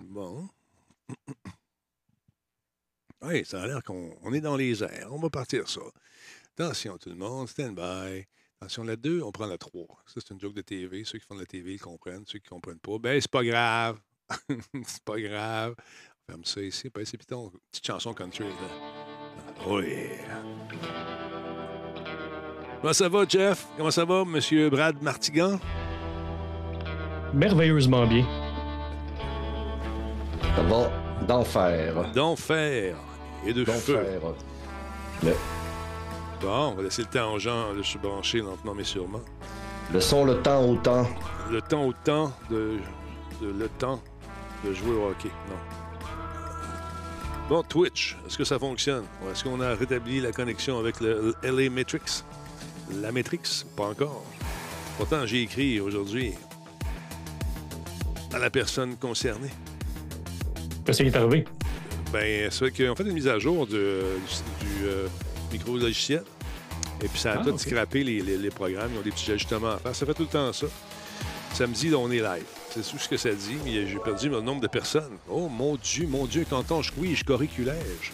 Bon. Oui, ça a l'air qu'on on est dans les airs. On va partir ça. Attention tout le monde, stand by. Attention, la 2, on prend la 3. Ça, c'est une joke de TV. Ceux qui font de la TV, ils comprennent. Ceux qui ne comprennent pas, ben, c'est pas grave. c'est pas grave. On ferme ça ici. Ben, c'est piton. Petite chanson country. Là. Oui. Comment ça va, Jeff? Comment ça va, Monsieur Brad Martigan? Merveilleusement bien. Ça va d'enfer. D'enfer et de feu. D'enfer. Le, Bon, on va laisser le temps aux gens. Je suis branché lentement mais sûrement. le son, le temps, au temps. Le temps au temps de, de- le temps de jouer au hockey. Non. Bon, Twitch, est-ce que ça fonctionne? Est-ce qu'on a rétabli la connexion avec le LA Matrix? La Matrix? Pas encore. Pourtant, j'ai écrit aujourd'hui à la personne concernée. Qu'est-ce qui est arrivé? Ben, c'est qu'on fait une mise à jour du, du, euh, micro-logiciel. Et puis, ça a Ah, tout ok. scrappé les, les- les programmes. Ils ont des petits ajustements à faire. Ça fait tout le temps ça. Samedi, là, on est live. C'est tout ce que ça dit. Mais j'ai perdu le nombre de personnes. Oh, mon Dieu, mon Dieu, canton, je couille, je corriculège.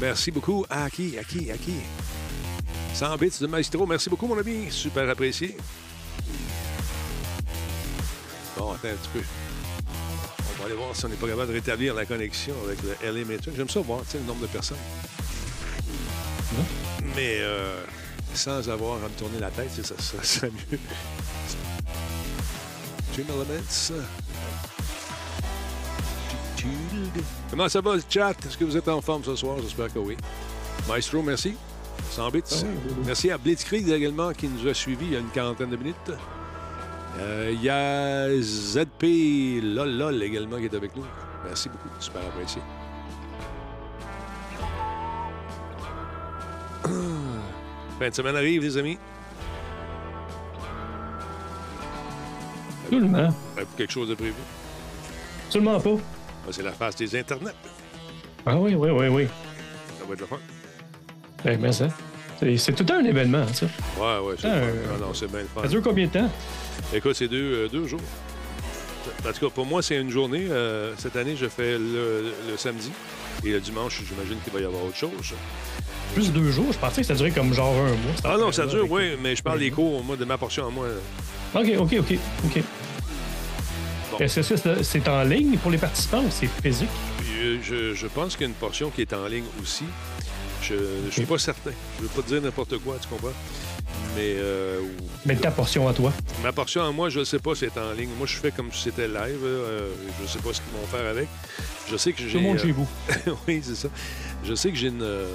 Merci beaucoup. À qui, à qui, à qui? 100 bits de Maestro. Merci beaucoup, mon ami. Super apprécié. Bon, attends un petit peu. On va aller voir si on n'est pas capable de rétablir la connexion avec le LA Matrix. J'aime ça voir le nombre de personnes. Mais euh, sans avoir à me tourner la tête, ça, ça serait mieux. Dream Elements. Comment ça va le chat? Est-ce que vous êtes en forme ce soir? J'espère que oui. Maestro, merci. 100 bits. Ah oui, oui, oui. Merci à Blitzkrieg également qui nous a suivis il y a une quarantaine de minutes. Euh, Il y a ZP LOL également qui est avec nous. Merci beaucoup, super apprécié. Fin de semaine arrive, les amis. Absolument. Avez-vous quelque chose de prévu? Absolument pas. Ah, C'est la phase des internets. Ah oui, oui, oui, oui. Ça va être le fun. Ben, mais ça. C'est tout un événement, ça. Ouais, ouais, c'est Ah, le fun. euh, Ah non, c'est bien Ça dure combien de temps? Écoute, c'est deux, euh, deux jours. En tout cas, pour moi, c'est une journée. Euh, cette année, je fais le, le samedi. Et le dimanche, j'imagine qu'il va y avoir autre chose. Juste deux jours. Je pensais que ça durait comme genre un mois. Ah non, ça dure, oui, mais je parle des cours, moi, de ma portion à moi. OK, OK, OK, OK. Bon. Est-ce que c'est- c'est en ligne pour les participants ou c'est physique? Je, je pense qu'il y a une portion qui est en ligne aussi. Je ne suis pas certain. Je ne veux pas te dire n'importe quoi, tu comprends? Mais euh, Mais ta portion à toi. ma portion à moi, je ne sais pas si c'est en ligne. Moi, je fais comme si c'était live. euh, je ne sais pas ce qu'ils vont faire avec. Je sais que j'ai. Tout le monde euh, chez vous. oui, c'est ça. Je sais que j'ai euh,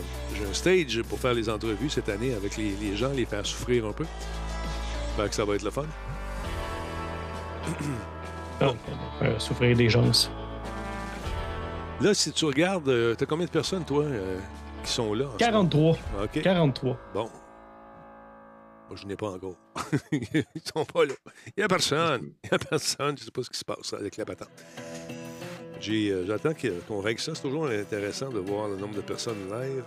un stage pour faire les entrevues cette année avec les, les gens, les faire souffrir un peu. Fait que ça va être le fun. Ah, euh, souffrir des gens. Là, si tu regardes, euh, t'as combien de personnes, toi, euh, qui sont là? en ce 43. moment? OK. 43. Bon. Moi, je n'ai pas encore. Ils sont pas là. Il n'y a personne. Il n'y a personne. Je ne sais pas ce qui se passe avec la patente. J'ai, euh, j'attends qu'on règle ça. C'est toujours intéressant de voir le nombre de personnes live.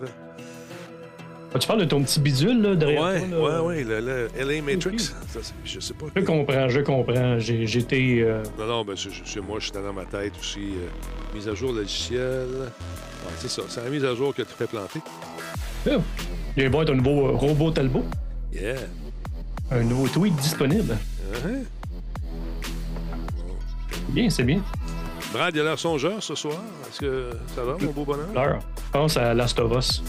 Ah, Tu parles de ton petit bidule là, derrière Ouais, toi? là? ouais, ouais, le, le LA Matrix. Ok. Ça, je sais pas. Je comprends, je comprends. J'étais. euh, Non, non, ben, c'est, c'est moi, je suis dans ma tête aussi. euh, mise à jour logiciel. Ouais, c'est ça. C'est la mise à jour que tu fais planter. il va y avoir un nouveau euh, robot Talbot. Yeah. Un nouveau tweet disponible. Uh-huh. Bien, c'est bien. Brad, il a l'air songeur ce soir. Est-ce que ça va, mon beau bonhomme? L'heure. Je pense à Last of Us.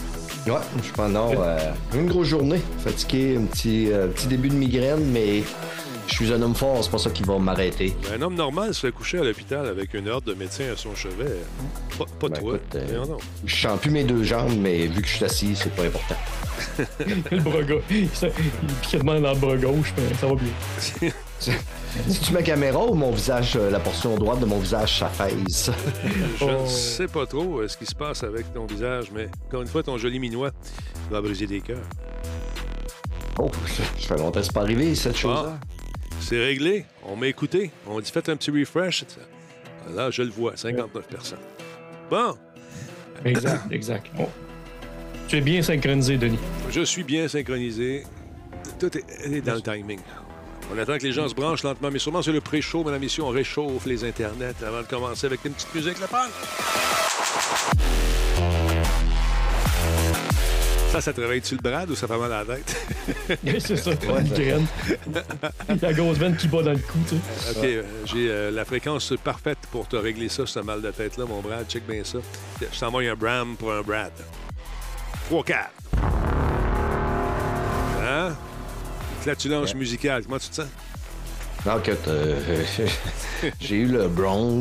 Ouais, je suis pendant euh, une grosse journée. Fatigué, un petit, euh, petit début de migraine, mais je suis un homme fort, c'est pas ça qui va m'arrêter. Un homme normal se fait coucher à l'hôpital avec une ordre de médecin à son chevet. Pas, pas Ben, toi. écoute, euh. Je sens plus mes deux jambes, mais vu que je suis assis, c'est pas important. le bras gauche. Il pique dans le bras gauche, mais ça va bien. C'est-tu ma caméra ou mon visage, euh, la portion droite de mon visage s'affaisse? Je ne Oh. sais pas trop euh, ce qui se passe avec ton visage, mais encore une fois, ton joli minois va briser des cœurs. Oh, ça fait longtemps que c'est pas arrivé, cette chose-là. C'est réglé. On m'a écouté. On dit faites un petit refresh. Là, je le vois, 59 personnes. Bon, Exact, exact. Bon. Tu es bien synchronisé, Denis. je suis bien synchronisé. Tout est, est dans le timing. On attend que les gens se branchent lentement, mais sûrement c'est le pré-show, mesdames et messieurs. On réchauffe les internets avant de commencer avec une petite musique, la panne. Ça, ça te réveille-tu le brad ou ça fait mal à la tête? c'est ça, une graine. la grosse veine qui bat dans le cou, tu sais. OK, euh, j'ai euh, la fréquence parfaite pour te régler ça, ce mal de tête-là, mon brad. Check bien ça. Je t'envoie un Bram pour un Brad. 3-4. Hein? Flatulence musicale, comment tu te sens? Non, que euh, j'ai eu le.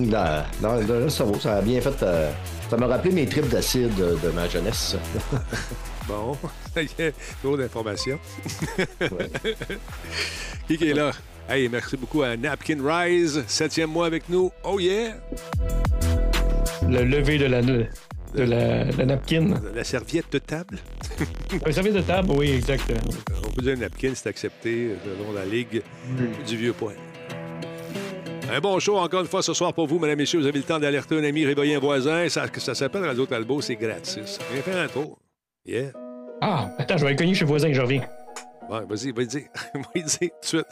Là, non, là, ça va, ça a bien fait. euh, ça m'a rappelé mes tripes d'acide de, de ma jeunesse. Bon, ça y est, trop d'informations. Qui qui est là? Hey, merci beaucoup à Napkin Rise, septième mois avec nous. Oh yeah! Le lever de la, de la, la napkin. La serviette de table. Un service de table, oui, exact. On peut dire napkin, c'est accepté selon la Ligue du Vieux Point. Un bon show encore une fois ce soir pour vous, mesdames et messieurs. Vous avez le temps d'alerter un ami, réveiller un voisin. Ça, ça s'appelle Radio Talbot, c'est gratis. Viens faire un tour. Yeah. Ah, attends, je vais aller cogner chez le voisin, je reviens. Ouais, vas-y, vas-y. vas-y tout de suite.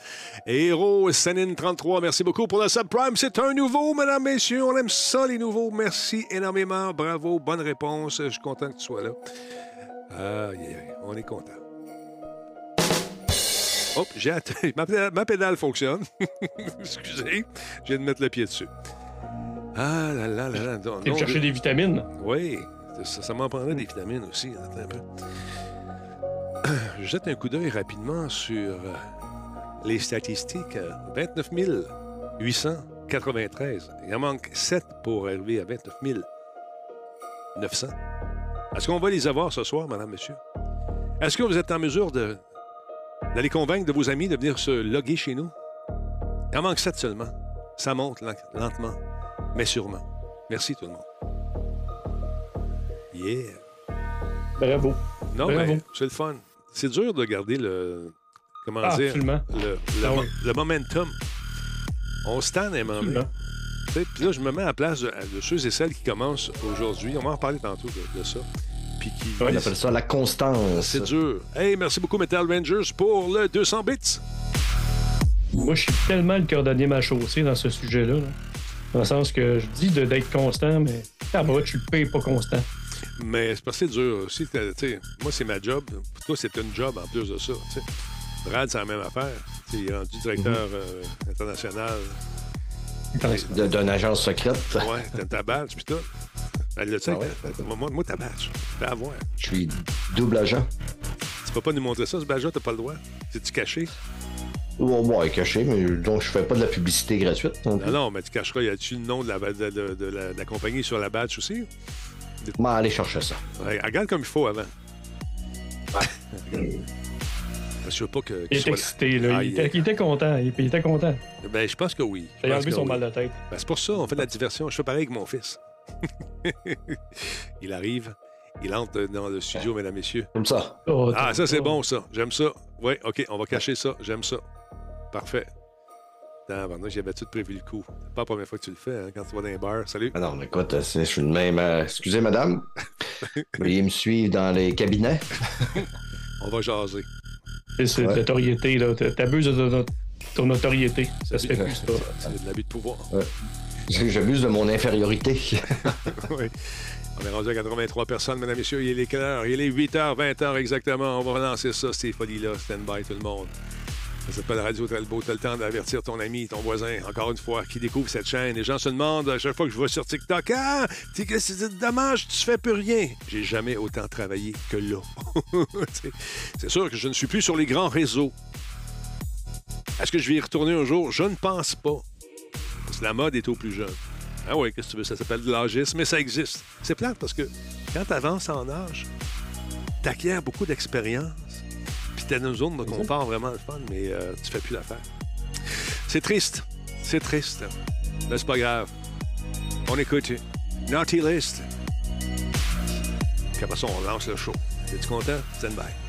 Héros, Sanin 33, merci beaucoup pour le subprime. C'est un nouveau, mesdames, messieurs. On aime ça, les nouveaux. Merci énormément. Bravo, bonne réponse. Je suis content que tu sois là. Ah, yeah, on est content. Hop, j'ai att- ma, pédale- ma pédale fonctionne. Excusez, je viens de mettre le pied dessus. Ah là là là là. Tu chercher des vitamines. oui, ça, m'en prendrait des vitamines aussi. Attends un peu. Je jette un coup d'œil rapidement sur euh, les statistiques. Euh, 29 893. Il en manque 7 pour arriver à 29 900. Est-ce qu'on va les avoir ce soir, madame, monsieur? Est-ce que vous êtes en mesure de- d'aller convaincre de vos amis de venir se loguer chez nous? Il en manque 7 seulement. Ça monte len- lentement, mais sûrement. Merci tout le monde. Yeah. Bravo. Non, Bravo. mais c'est le fun. C'est dur de garder le. Comment Ah, dire? absolument. Le, le, Ah mo- oui. le momentum. On se à sais, Puis là, je me mets à la place de, de ceux et celles qui commencent aujourd'hui. On va en reparler tantôt de, de ça. Puis qui. On appelle ça la constance. C'est dur. Hey, merci beaucoup, Metal Rangers, pour le 200 bits. Moi, je suis tellement le cordonnier mal chaussé dans ce sujet-là. là. Dans le sens que je dis de- d'être constant, mais tabarouette, je suis le pire pas constant. Mais c'est parce que c'est dur aussi. t'as- Moi, c'est ma job. Pour toi, c'est une job en plus de ça. tu sais. Brad, c'est la même affaire. Tu sais, Il est rendu directeur Mhm. euh, international. D'une agence secrète. Ouais, t'as ta badge, puis tout. Elle le sait. Ah ouais? Moi, moi, ta badge. Tu peux avoir. Je suis double agent. Tu peux pas nous montrer ça, ce badge-là, t'as pas le droit. C'est-tu caché? Oh, ouais, caché, mais donc je fais pas de la publicité gratuite. non. Non, non, mais tu cacheras, y a-tu le nom de la, de, de- de la, de la compagnie sur la badge aussi? M'en aller chercher ça. Ouais, regarde comme il faut avant. Que je veux pas que. Il soit- excité, là. Ah, il, il- était, il était content. Il, il était content. Ben, je pense que oui. Je Il a enlevé son oui. mal de tête. Ben, c'est pour ça, on fait de la diversion. Je fais pareil avec mon fils. il arrive, il entre dans le studio, mesdames, messieurs. Comme ça. Oh, Ah, ça, c'est bon, ça. J'aime ça. Oui, OK, on va cacher ça. J'aime ça. Parfait. Attends, pardon, j'avais tout prévu le coup. C'est pas la première fois que tu le fais, hein, quand tu vas dans un bar. Salut. Ah non, mais écoute, euh, c'est- je suis le même. euh, excusez, madame. Veuillez me suivre dans les cabinets. On va jaser. C'est c'est Ouais. de notoriété, là. T'a- T'abuses de ton, ton notoriété. Ça se fait plus, ça. C'est de l'abus de pouvoir. J'abuse de mon infériorité. oui. On est rendu à 83 personnes, mesdames et messieurs. Il est quelle heure? Il est 8 h 20 h exactement. On va relancer ça, ces folies-là. Stand by, tout le monde. Ça s'appelle Radio Talbot. T'as le temps d'avertir ton ami, ton voisin, encore une fois, qui découvre cette chaîne. Les gens se demandent à chaque fois que je vais sur TikTok Ah, c'est dommage, tu fais plus rien. J'ai jamais autant travaillé que là. C'est- sûr que je ne suis plus sur les grands réseaux. Est-ce que je vais y retourner un jour? Je ne pense pas. Parce que la mode est au plus jeune. Ah oui, qu'est-ce que tu veux? Ça s'appelle de l'âgisme, mais ça existe. C'est plate parce que quand tu avances en âge, tu acquiers beaucoup d'expérience. Tu une zone de confort vraiment le fun, mais euh, tu fais plus l'affaire. C'est triste. C'est triste. Mais c'est pas grave. On écoute Naughty List. Puis après ça, on lance le show. Es-tu content? Stand by.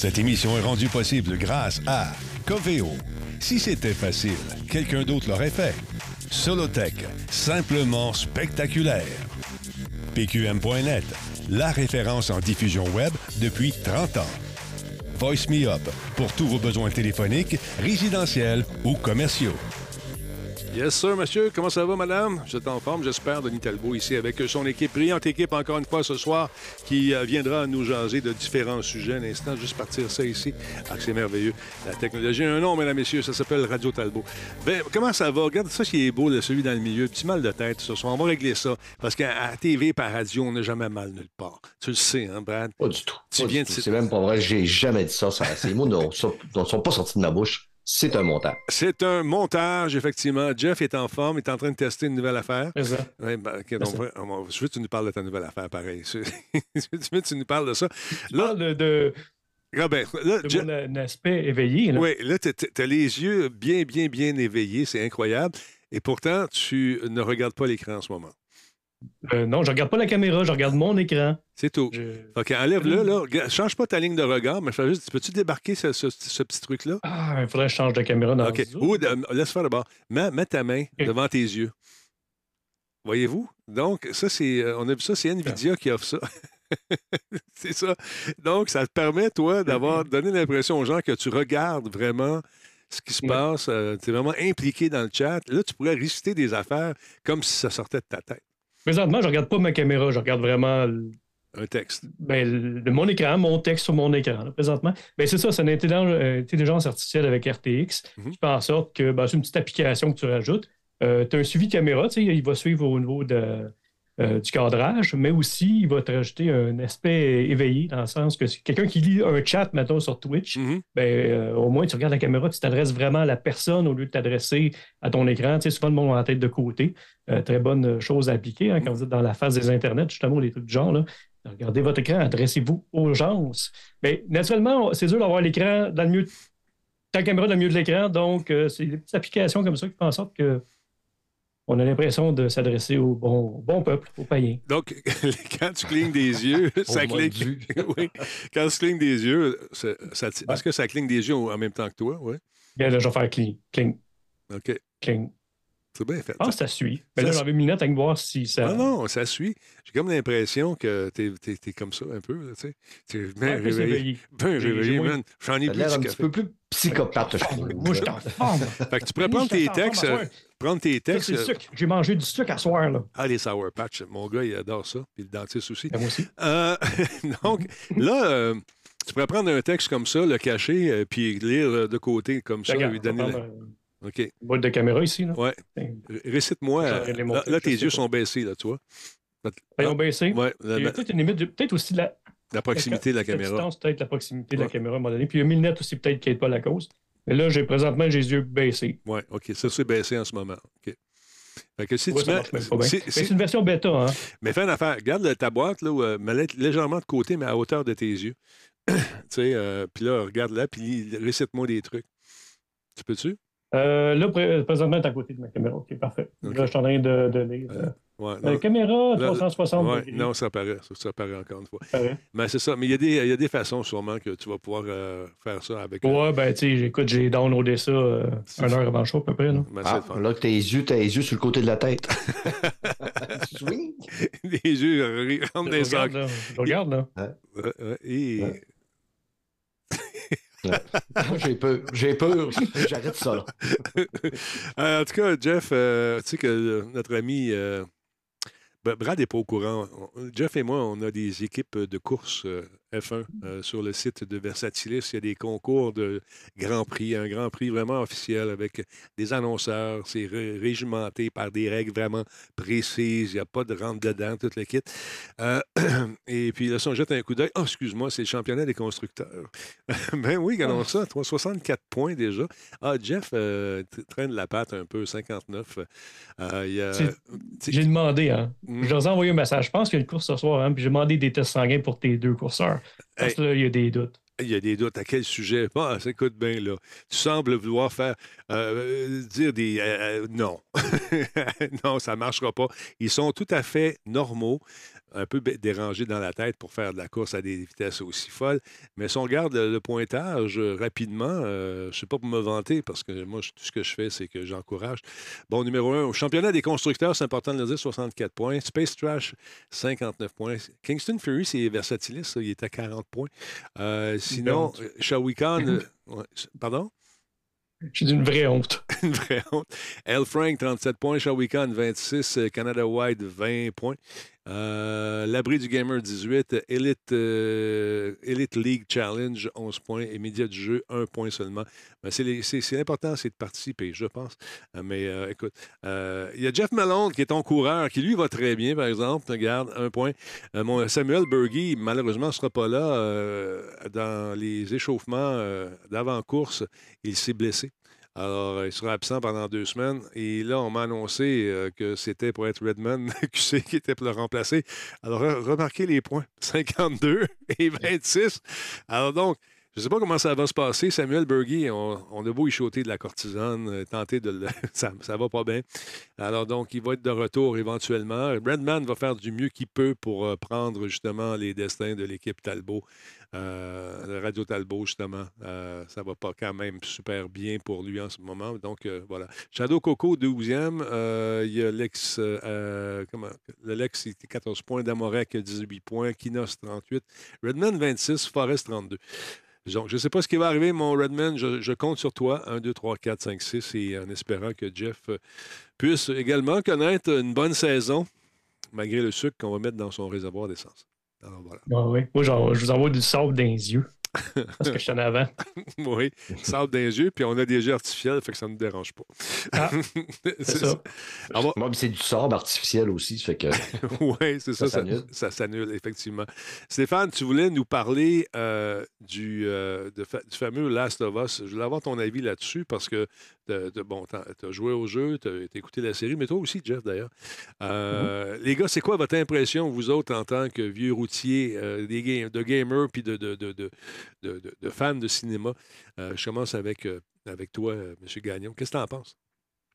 Cette émission est rendue possible grâce à Coveo. Si c'était facile, quelqu'un d'autre l'aurait fait. Solotech, simplement spectaculaire. PQM.net, la référence en diffusion web depuis 30 ans. Voice Me Up, pour tous vos besoins téléphoniques, résidentiels ou commerciaux. Yes, sir, monsieur. Comment ça va, madame? Je en forme, j'espère, Denis Talbot, ici avec son équipe, brillante équipe, encore une fois, ce soir, qui euh, viendra nous jaser de différents sujets. Un instant, juste partir ça ici. Ah, c'est merveilleux. La technologie a un nom, mesdames, messieurs, ça s'appelle Radio Talbot. Ben, comment ça va? Regarde ça qui est beau, de celui dans le milieu. Petit mal de tête ce soir. On va régler ça. Parce qu'à TV, par radio, on n'a jamais mal nulle part. Tu le sais, hein, Brad? Pas du tout. Tu viens de... C'est même pas vrai. J'ai jamais dit ça. ça ces mots ne sont pas sortis de ma bouche. C'est un montage. C'est un montage, effectivement. Jeff est en forme, il est en train de tester une nouvelle affaire. C'est ça. Ouais, ben, donc, je veux que tu nous parles de ta nouvelle affaire, pareil. je veux que tu nous parles de ça. Là, de, de... Robert, là, de mon aspect éveillé. Là. Oui, là, tu as les yeux bien, bien, bien éveillés. C'est incroyable. Et pourtant, tu ne regardes pas l'écran en ce moment. Euh, non, je regarde pas la caméra, je regarde mon écran. C'est tout. OK, enlève-le, là. Change pas ta ligne de regard, mais juste, peux-tu débarquer ce, petit truc-là? Ah, il faudrait que je change de caméra dans OK. Ou, laisse faire d'abord. Mets, mets, ta main devant tes yeux. Voyez-vous? Donc, ça, c'est. Euh, on a vu ça, c'est Nvidia qui offre ça. c'est ça. Donc, ça te permet, toi, d'avoir donné l'impression aux gens que tu regardes vraiment ce qui se passe. Euh, tu es vraiment impliqué dans le chat. Là, tu pourrais réciter des affaires comme si ça sortait de ta tête. Présentement, je regarde pas ma caméra, je regarde vraiment. Un texte. Ben, mon écran, mon texte sur mon écran, présentement. Ben, c'est ça, c'est une intelligence artificielle avec RTX mhm. qui fait en sorte que ben, c'est une petite application que tu rajoutes. Euh, tu as un suivi de caméra, il va suivre au niveau de, euh, du cadrage, mais aussi il va te rajouter un aspect éveillé, dans le sens que quelqu'un qui lit un chat, maintenant sur Twitch, mm-hmm. ben, euh, au moins tu regardes la caméra, tu t'adresses vraiment à la personne au lieu de t'adresser à ton écran. Tu sais, souvent le monde la tête de côté. Euh, très bonne chose à appliquer hein, quand vous êtes dans la phase des Internets, justement, les trucs du genre. Là. Regardez votre écran, adressez-vous aux gens. Mais naturellement, c'est dur d'avoir l'écran dans le milieu, ta caméra dans le milieu de l'écran, donc c'est des petites applications comme ça qui font en sorte que on a l'impression de s'adresser au bon, bon peuple, aux païens. Donc, quand tu clignes des yeux, ça cligne. oui. Quand tu clignes des yeux, est-ce que ça cligne des yeux en même temps que toi? Oui. Bien, là, je vais faire cling. Cling. OK. Cling. C'est bien fait. Ah, ça suit. Mais là, j'avais mis une avec voir si ça. Non, non, ça suit. J'ai comme l'impression que t'es es, comme ça un peu. Tu sais. T'es bien ouais, réveillé. Bien réveillé, man. J'en ai plus. un petit peu plus psychopathe, je trouve. Moi, je t'en Fait que tu pourrais prendre tes textes. Euh, prendre tes textes. Euh, J'ai mangé du sucre à soir, là. Ah, les Sour Patch. Mon gars, il adore ça. Puis le dentiste aussi. Ben, moi aussi. Euh, donc, là. tu pourrais prendre un texte comme ça, le cacher, puis lire de côté comme ça, lui donner. OK. Boîte de caméra ici, là. Oui. Récite-moi. Là, tes yeux sont baissés, là, tu vois. Ils ont baissé. Ouais. Peut-être une limite, peut-être aussi la. La proximité de la caméra. La peut-être la proximité de la caméra à un moment donné. Puis il y a mille net aussi, peut-être, qui n'est pas la cause. Mais là, j'ai présentement, j'ai les yeux baissés. Oui, OK. Ça, c'est baissé en ce moment. OK. Fait que si tu mets, c'est une version bêta, hein? Mais fais une affaire. Garde ta boîte, là, euh, mets légèrement de côté, mais à hauteur de tes yeux. tu sais, euh, puis là, regarde là, puis récite-moi des trucs. Tu peux-tu? Euh, là, présentement, tu à côté de ma caméra. OK, parfait. Là, je suis en train de, de lire. Euh, ouais, la caméra 360 ouais, Non, ça apparaît. Ça, apparaît encore une fois. Mais c'est ça. Mais il y, a des, il y a des façons sûrement que tu vas pouvoir euh, faire ça avec. Ouais, ben, tu sais, écoute, j'ai downloadé ça euh, une heure avant le show, à peu près. Là, ben, ah, là que tes yeux, tes yeux sur le côté de la tête. les yeux rentrent les sacs. Je regarde, là. Ouais. Et... j'ai peur. J'ai peur. J'arrête ça. Euh, en tout cas, Jeff, euh, tu sais que euh, notre ami Brad n'est pas au courant. Jeff et moi, on a des équipes de course F1 euh, sur le site de Versatilis. Il y a des concours de Grand Prix, un Grand Prix vraiment officiel avec des annonceurs. C'est régimenté par des règles vraiment précises. Il n'y a pas de rentre dedans, toute le kit. Euh, et puis là, si on jette un coup d'œil, oh, excuse-moi, c'est le championnat des constructeurs. ben oui, regardons ça, 64 points déjà. Ah, Jeff euh, traîne la patte un peu, 59. J'ai demandé, hein. Hmm. je leur ai envoyé un message. Je pense qu'il y a une course ce soir, hein, puis j'ai demandé des tests sanguins pour tes deux courseurs. Parce que là, il y a des doutes. Il y a des doutes. À quel sujet? Ah, écoute bien, là. Tu sembles vouloir faire euh, dire des. Euh, euh, non. non, ça ne marchera pas. Ils sont tout à fait normaux un peu dérangé dans la tête pour faire de la course à des vitesses aussi folles. Mais si on regarde le, pointage euh, rapidement, euh, je ne sais pas pour me vanter, parce que moi, tout ce que je fais, c'est que j'encourage. Bon, numéro un, au championnat des constructeurs, c'est important de le dire, 64 points. Space Trash, 59 points. Kingston Fury, c'est Versatilis, il est à 40 points. Euh, sinon, Shawikan, pardon? J'ai une vraie honte. une vraie honte. L. Frank, 37 points. Shawikan, 26. Canada White, 20 points. Euh, L'abri du gamer 18, Elite, euh, Elite League Challenge 11 points et média du jeu 1 point seulement. Ben, c'est l'important, c'est de participer, je pense. Euh, mais écoute, il y a Jeff Malone qui est ton coureur, qui lui va très bien, par exemple. Regarde, un point. mon Samuel Bergy, malheureusement, ne sera pas là dans les échauffements d'avant-course. Il s'est blessé. Alors, euh, il sera absent pendant deux semaines. Et là, on m'a annoncé euh, que c'était pour être Redmond QC qui était pour le remplacer. Alors, remarquez les points 52 et 26. Alors, donc, je ne sais pas comment ça va se passer. Samuel Bergy, on, a beau y de la courtisane, euh, tenter de le. ça, ne va pas bien. Alors, donc, il va être de retour éventuellement. Redman va faire du mieux qu'il peut pour prendre justement les destins de l'équipe Talbot euh, Radio Talbot, justement, euh, ça va pas quand même super bien pour lui en ce moment. Donc, euh, voilà. Shadow Coco, 12e. il y a l'ex, comment, le Lex, 14 points. Damorek, 18 points. Kinos, 38. Redman, 26. Forest, 32. Je ne sais pas ce qui va arriver, mon Redman. Je, compte sur toi. 1, 2, 3, 4, 5, 6. Et en espérant que Jeff puisse également connaître une bonne saison, malgré le sucre qu'on va mettre dans son réservoir d'essence. Alors voilà. Ah oui. Moi, je vous envoie du sable dans les yeux. Parce que je suis en avant. oui, sable les yeux, puis on a des jeux artificiels, fait que ça ne nous dérange pas. Ah, c'est ça. Moi, c'est du sable artificiel aussi, fait que. oui, c'est ça, ça s'annule, effectivement. Stéphane, tu voulais nous parler euh, du, euh, du fameux Last of Us. Je voulais avoir ton avis là-dessus parce que bon, tu as, joué au jeu, tu as, écouté la série, mais toi aussi, Jeff, d'ailleurs. Euh, mm-hmm. Les gars, c'est quoi votre impression, vous autres, en tant que vieux routiers, des de gamers puis de, de, de, de, fans de cinéma? Euh, je commence avec, euh, avec toi, M. Gagnon. Qu'est-ce que tu en penses?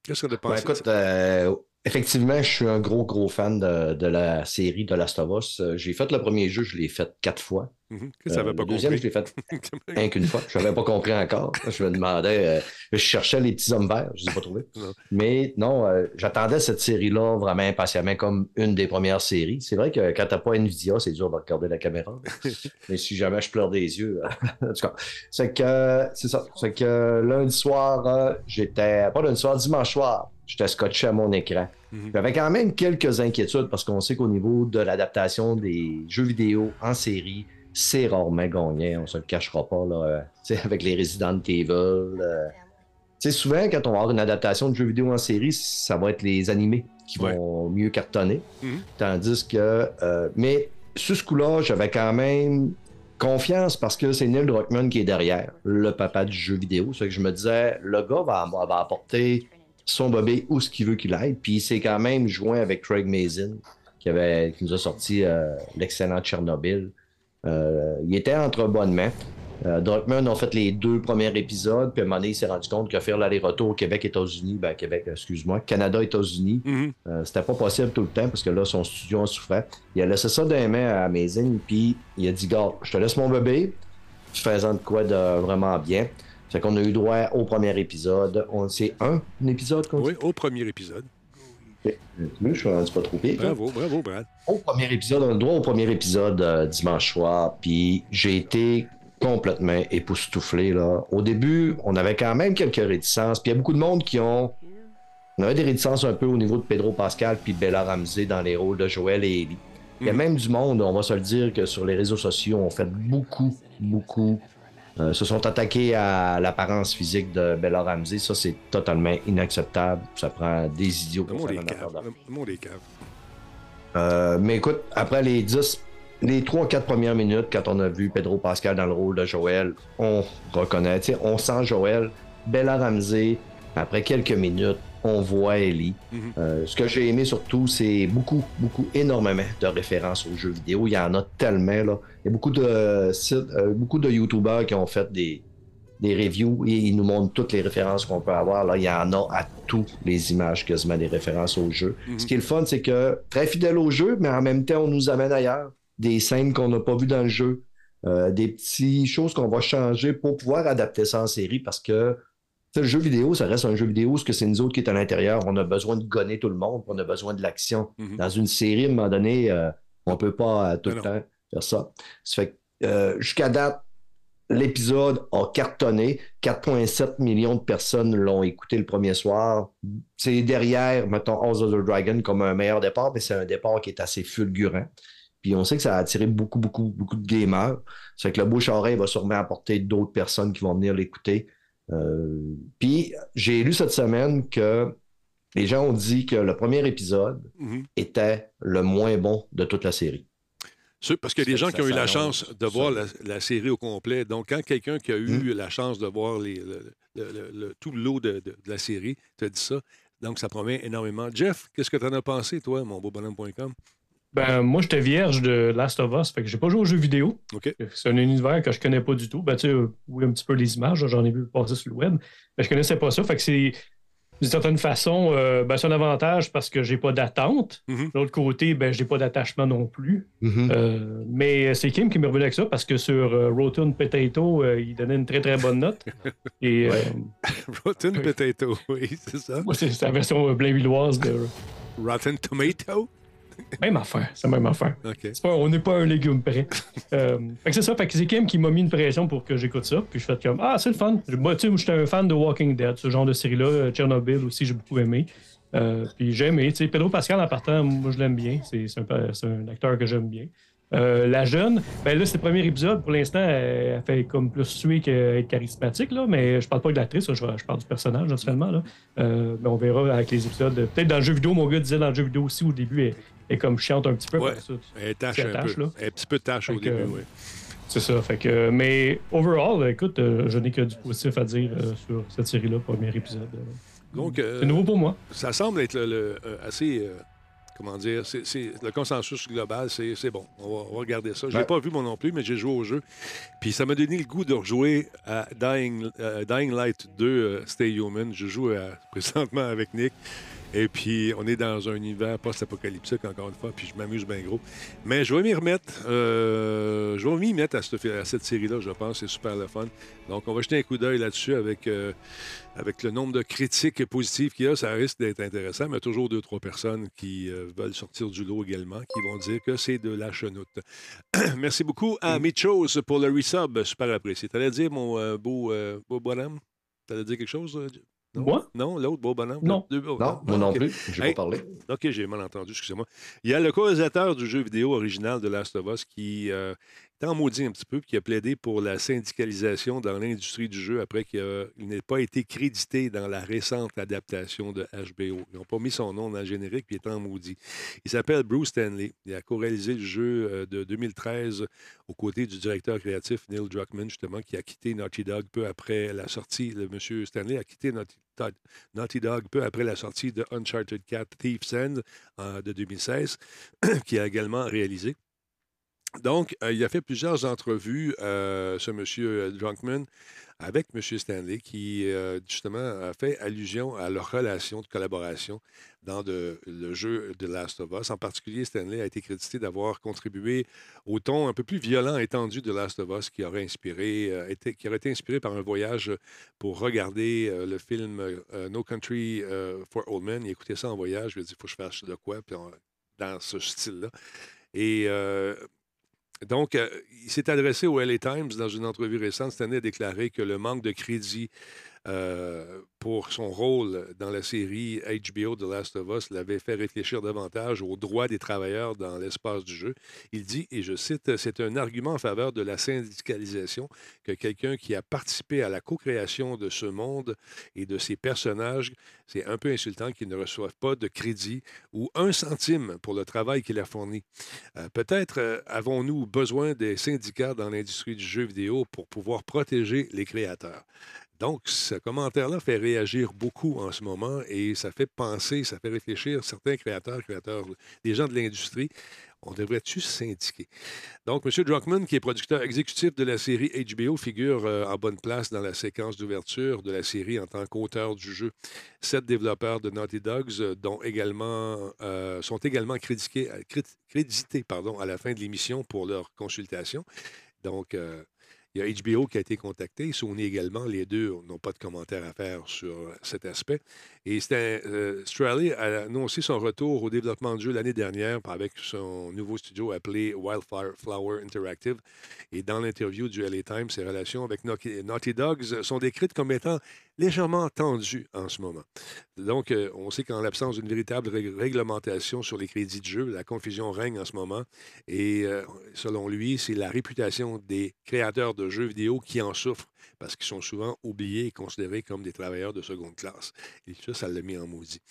Qu'est-ce que tu penses? Ben, écoute, effectivement, je suis un gros, gros fan de, la série de Last of Us. J'ai fait le premier jeu, je l'ai fait quatre fois. Mhm. ça euh, pas le deuxième, je l'ai fait rien qu'une fois. Je n'avais pas compris encore. Je me demandais, euh, je cherchais les petits hommes verts, je ne les ai pas trouvés. Mais non, euh, j'attendais cette série-là vraiment impatiemment comme une des premières séries. C'est vrai que quand tu n'as pas Nvidia, c'est dur de regarder la caméra. Mais si jamais je pleure des yeux, en tout cas. C'est que, c'est ça. C'est que lundi soir, j'étais, pas lundi soir, dimanche soir, j'étais scotché à mon écran. Mhm. J'avais quand même quelques inquiétudes parce qu'on sait qu'au niveau de l'adaptation des jeux vidéo en série, c'est rarement gagné, on se le cachera pas, là, euh, avec les Resident Evil. Euh, souvent, quand on va avoir une adaptation de jeu vidéo en série, ça va être les animés qui vont mieux cartonner. Mhm. Tandis que. Euh, mais sur ce coup-là, j'avais quand même confiance parce que c'est Neil Druckmann qui est derrière, le papa du jeu vidéo. C'est que je me disais, le gars va, va apporter son bébé où ce qu'il veut qu'il aille. Puis c'est quand même joint avec Craig Mazin, qui, avait, qui nous a sorti l'excellent Tchernobyl. Euh, il était entre bonnes mains. Euh, Druckmann a fait les deux premiers épisodes, puis à un moment donné, il s'est rendu compte que faire l'aller-retour Québec-États-Unis, ben Québec, excuse-moi, Canada-États-Unis, mm-hmm. euh, c'était pas possible tout le temps parce que là, son studio en souffrait. Il a laissé ça dans les mains à Amazing, puis il a dit Gars, je te laisse mon bébé, faisant de quoi de vraiment bien. Fait qu'on a eu droit au premier épisode. C'est un, épisode Oui, au premier épisode. Je suis pas trop pire. Bravo, bravo, Brad. Au premier épisode, on a droit au premier épisode euh, dimanche soir, puis j'ai été complètement époustouflé. Là. Au début, on avait quand même quelques réticences, puis il y a beaucoup de monde qui ont. On avait des réticences un peu au niveau de Pedro Pascal puis Bella Ramsey dans les rôles de Joël et Ellie. Il y a mm. même du monde, on va se le dire, que sur les réseaux sociaux, on fait beaucoup, beaucoup euh, se sont attaqués à l'apparence physique de Bella Ramsey. Ça, c'est totalement inacceptable. Ça prend des idiots pour faire euh, mais écoute, après les 10, les 3-4 premières minutes, quand on a vu Pedro Pascal dans le rôle de Joël, on reconnaît, on sent Joël. Bella Ramsey, après quelques minutes, on voit Ellie. Mhm. Euh, ce que j'ai aimé surtout, c'est beaucoup, beaucoup, énormément de références aux jeux vidéo. Il y en a tellement, là. Il y a beaucoup de sites, euh, beaucoup de YouTubers qui ont fait des, des reviews et ils nous montrent toutes les références qu'on peut avoir. Là, il y en a à toutes les images quasiment des références au jeu. Mhm. Ce qui est le fun, c'est que très fidèle au jeu, mais en même temps, on nous amène ailleurs. Des scènes qu'on n'a pas vues dans le jeu. Euh, des petites choses qu'on va changer pour pouvoir adapter ça en série parce que le jeu vidéo, ça reste un jeu vidéo, ce que c'est nous autres qui est à l'intérieur. On a besoin de gonner tout le monde, on a besoin de l'action. Mhm. Dans une série, à un moment donné, euh, on ne peut pas euh, tout le temps faire ça. ça fait euh, jusqu'à date, l'épisode a cartonné. 4,7 millions de personnes l'ont écouté le premier soir. C'est derrière, mettons, House of the Dragon comme un meilleur départ, mais c'est un départ qui est assez fulgurant. Puis on sait que ça a attiré beaucoup, beaucoup, beaucoup de gamers. C'est que le bouche-oreille va sûrement apporter d'autres personnes qui vont venir l'écouter. Euh, puis j'ai lu cette semaine que les gens ont dit que le premier épisode mhm. était le moins bon de toute la série. Parce qu'il y a des gens qui ont eu la chance de voir la, série au complet. Donc, quand quelqu'un qui a eu hmm. la chance de voir les, le, tout l'eau de, de, la série te dit ça, donc ça promet énormément. Jeff, qu'est-ce que tu en as pensé, toi, mon beau bonhomme.com? Ben, moi, j'étais vierge de Last of Us, fait que j'ai pas joué aux jeux vidéo. C'est un univers que je connais pas du tout. Ben, tu sais, oui, un petit peu les images, j'en ai vu passer sur le web, mais je connaissais pas ça. Fait que c'est, d'une certaine façon, euh, ben, c'est un avantage parce que j'ai pas d'attente. Mm-hmm. De l'autre côté, ben, j'ai pas d'attachement non plus. Mm-hmm. Euh, mais c'est Kim qui me revenu avec ça parce que sur euh, Rotten Potato, il donnait une très très bonne note. Et, Rotten Potato, oui, c'est ça. c'est la version blainvilloise de. Rotten Tomato? Même affaire, c'est la même affaire. on n'est pas un légume prêt. euh, c'est ça, fait que c'est Kim qui m'a mis une pression pour que j'écoute ça. Puis je fais comme Ah, c'est le fun. Moi, tu sais, j'étais un fan de Walking Dead, ce genre de série-là. Euh, Chernobyl aussi, j'ai beaucoup aimé. Euh, puis j'ai aimé. Tu sais, Pedro Pascal, en partant, moi, je l'aime bien. C'est un, un, acteur que j'aime bien. Euh, la jeune, ben là, c'est le premier épisode. Pour l'instant, elle, fait comme plus suer qu'être charismatique, là, mais je parle pas de l'actrice, je, parle du personnage, naturellement. Là. Euh, on verra avec les épisodes. Peut-être dans le jeu vidéo, mon gars disait dans le jeu vidéo aussi au début, elle, est comme chiante un petit peu. Ouais, elle tâche un peu. Là. Elle un petit peu tâche au début, oui. C'est ça. Fait que, mais overall, écoute, euh, je n'ai que du positif à dire sur cette série-là, premier épisode. Donc, c'est nouveau pour moi. Ça semble être le, assez comment dire, c'est, le consensus global, c'est, bon. On va, regarder ça. Je l'ai pas vu moi non plus, mais j'ai joué au jeu. Puis ça m'a donné le goût de rejouer à Dying, euh, Dying Light 2 euh, Stay Human. Je joue présentement avec Nick. Et puis, on est dans un univers post-apocalyptique, encore une fois, puis je m'amuse bien gros. Mais je vais m'y remettre. Euh, je vais m'y mettre à cette, série-là, je pense. C'est super le fun. Donc, on va jeter un coup d'œil là-dessus avec, euh, avec le nombre de critiques positives qu'il y a. Ça risque d'être intéressant, mais il y a toujours deux, trois personnes qui euh, veulent sortir du lot également, qui vont dire que c'est de la chenoute. Merci beaucoup à Mitchos pour le resub. Super apprécié. Tu allais dire, mon beau, beau bonhomme? Tu allais dire quelque chose? Moi? Non, l'autre beau bonhomme. Non. non, moi non plus. Je n'ai pas parlé. OK, j'ai mal entendu, excusez-moi. Il y a le co-réalisateur du jeu vidéo original de Last of Us qui euh, en maudit un petit peu, qui a plaidé pour la syndicalisation dans l'industrie du jeu après qu'il n'ait pas été crédité dans la récente adaptation de HBO. Ils n'ont pas mis son nom dans le générique, puis il est en maudit. Il s'appelle Bruce Stanley. Il a co-réalisé le jeu euh, de 2013 aux côtés du directeur créatif Neil Druckmann, justement, qui a quitté Naughty Dog peu après la sortie. Le monsieur Stanley a quitté Naughty Naughty Dog peu après la sortie de Uncharted 4 Thief's End de 2016, qui a également réalisé. Donc, euh, il a fait plusieurs entrevues, euh, ce monsieur euh, Drunkman, avec M. Stanley, qui justement a fait allusion à leur relation de collaboration dans le jeu de Last of Us. En particulier, Stanley a été crédité d'avoir contribué au ton un peu plus violent et tendu de Last of Us qui aurait inspiré, été, qui aurait été inspiré par un voyage pour regarder le film No Country for Old Men. Il écoutait ça en voyage. Je lui ai dit, il faut que je fasse de quoi, puis dans ce style-là. Et donc, euh, il s'est adressé au LA Times dans une entrevue récente. Cette année, a déclaré que le manque de crédit euh, pour son rôle dans la série HBO The Last of Us l'avait fait réfléchir davantage aux droits des travailleurs dans l'espace du jeu. Il dit, et je cite, C'est un argument en faveur de la syndicalisation que quelqu'un qui a participé à la co-création de ce monde et de ses personnages, c'est un peu insultant qu'il ne reçoive pas de crédit ou un centime pour le travail qu'il a fourni. Euh, peut-être euh, avons-nous besoin des syndicats dans l'industrie du jeu vidéo pour pouvoir protéger les créateurs. Donc, ce commentaire-là fait réagir beaucoup en ce moment et ça fait penser, ça fait réfléchir certains créateurs, créateurs, des gens de l'industrie. On devrait-tu syndiquer? Donc, M. Druckmann, qui est producteur exécutif de la série HBO, figure euh, en bonne place dans la séquence d'ouverture de la série en tant qu'auteur du jeu. Sept développeurs de Naughty Dogs euh, euh, sont également crédités, à la fin de l'émission pour leur consultation. Donc, il y a HBO qui a été contacté, Sony également. Les deux n'ont pas de commentaires à faire sur cet aspect. Et euh, Straley a annoncé son retour au développement de jeu l'année dernière avec son nouveau studio appelé Wildfire Flower Interactive. Et dans l'interview du LA Times, ses relations avec Naughty Dogs sont décrites comme étant légèrement tendues en ce moment. Donc, euh, on sait qu'en l'absence d'une véritable réglementation sur les crédits de jeu, la confusion règne en ce moment. Et euh, selon lui, c'est la réputation des créateurs de jeux vidéo qui en souffrent parce qu'ils sont souvent oubliés et considérés comme des travailleurs de seconde classe. Et ça, ça l'a mis en maudit.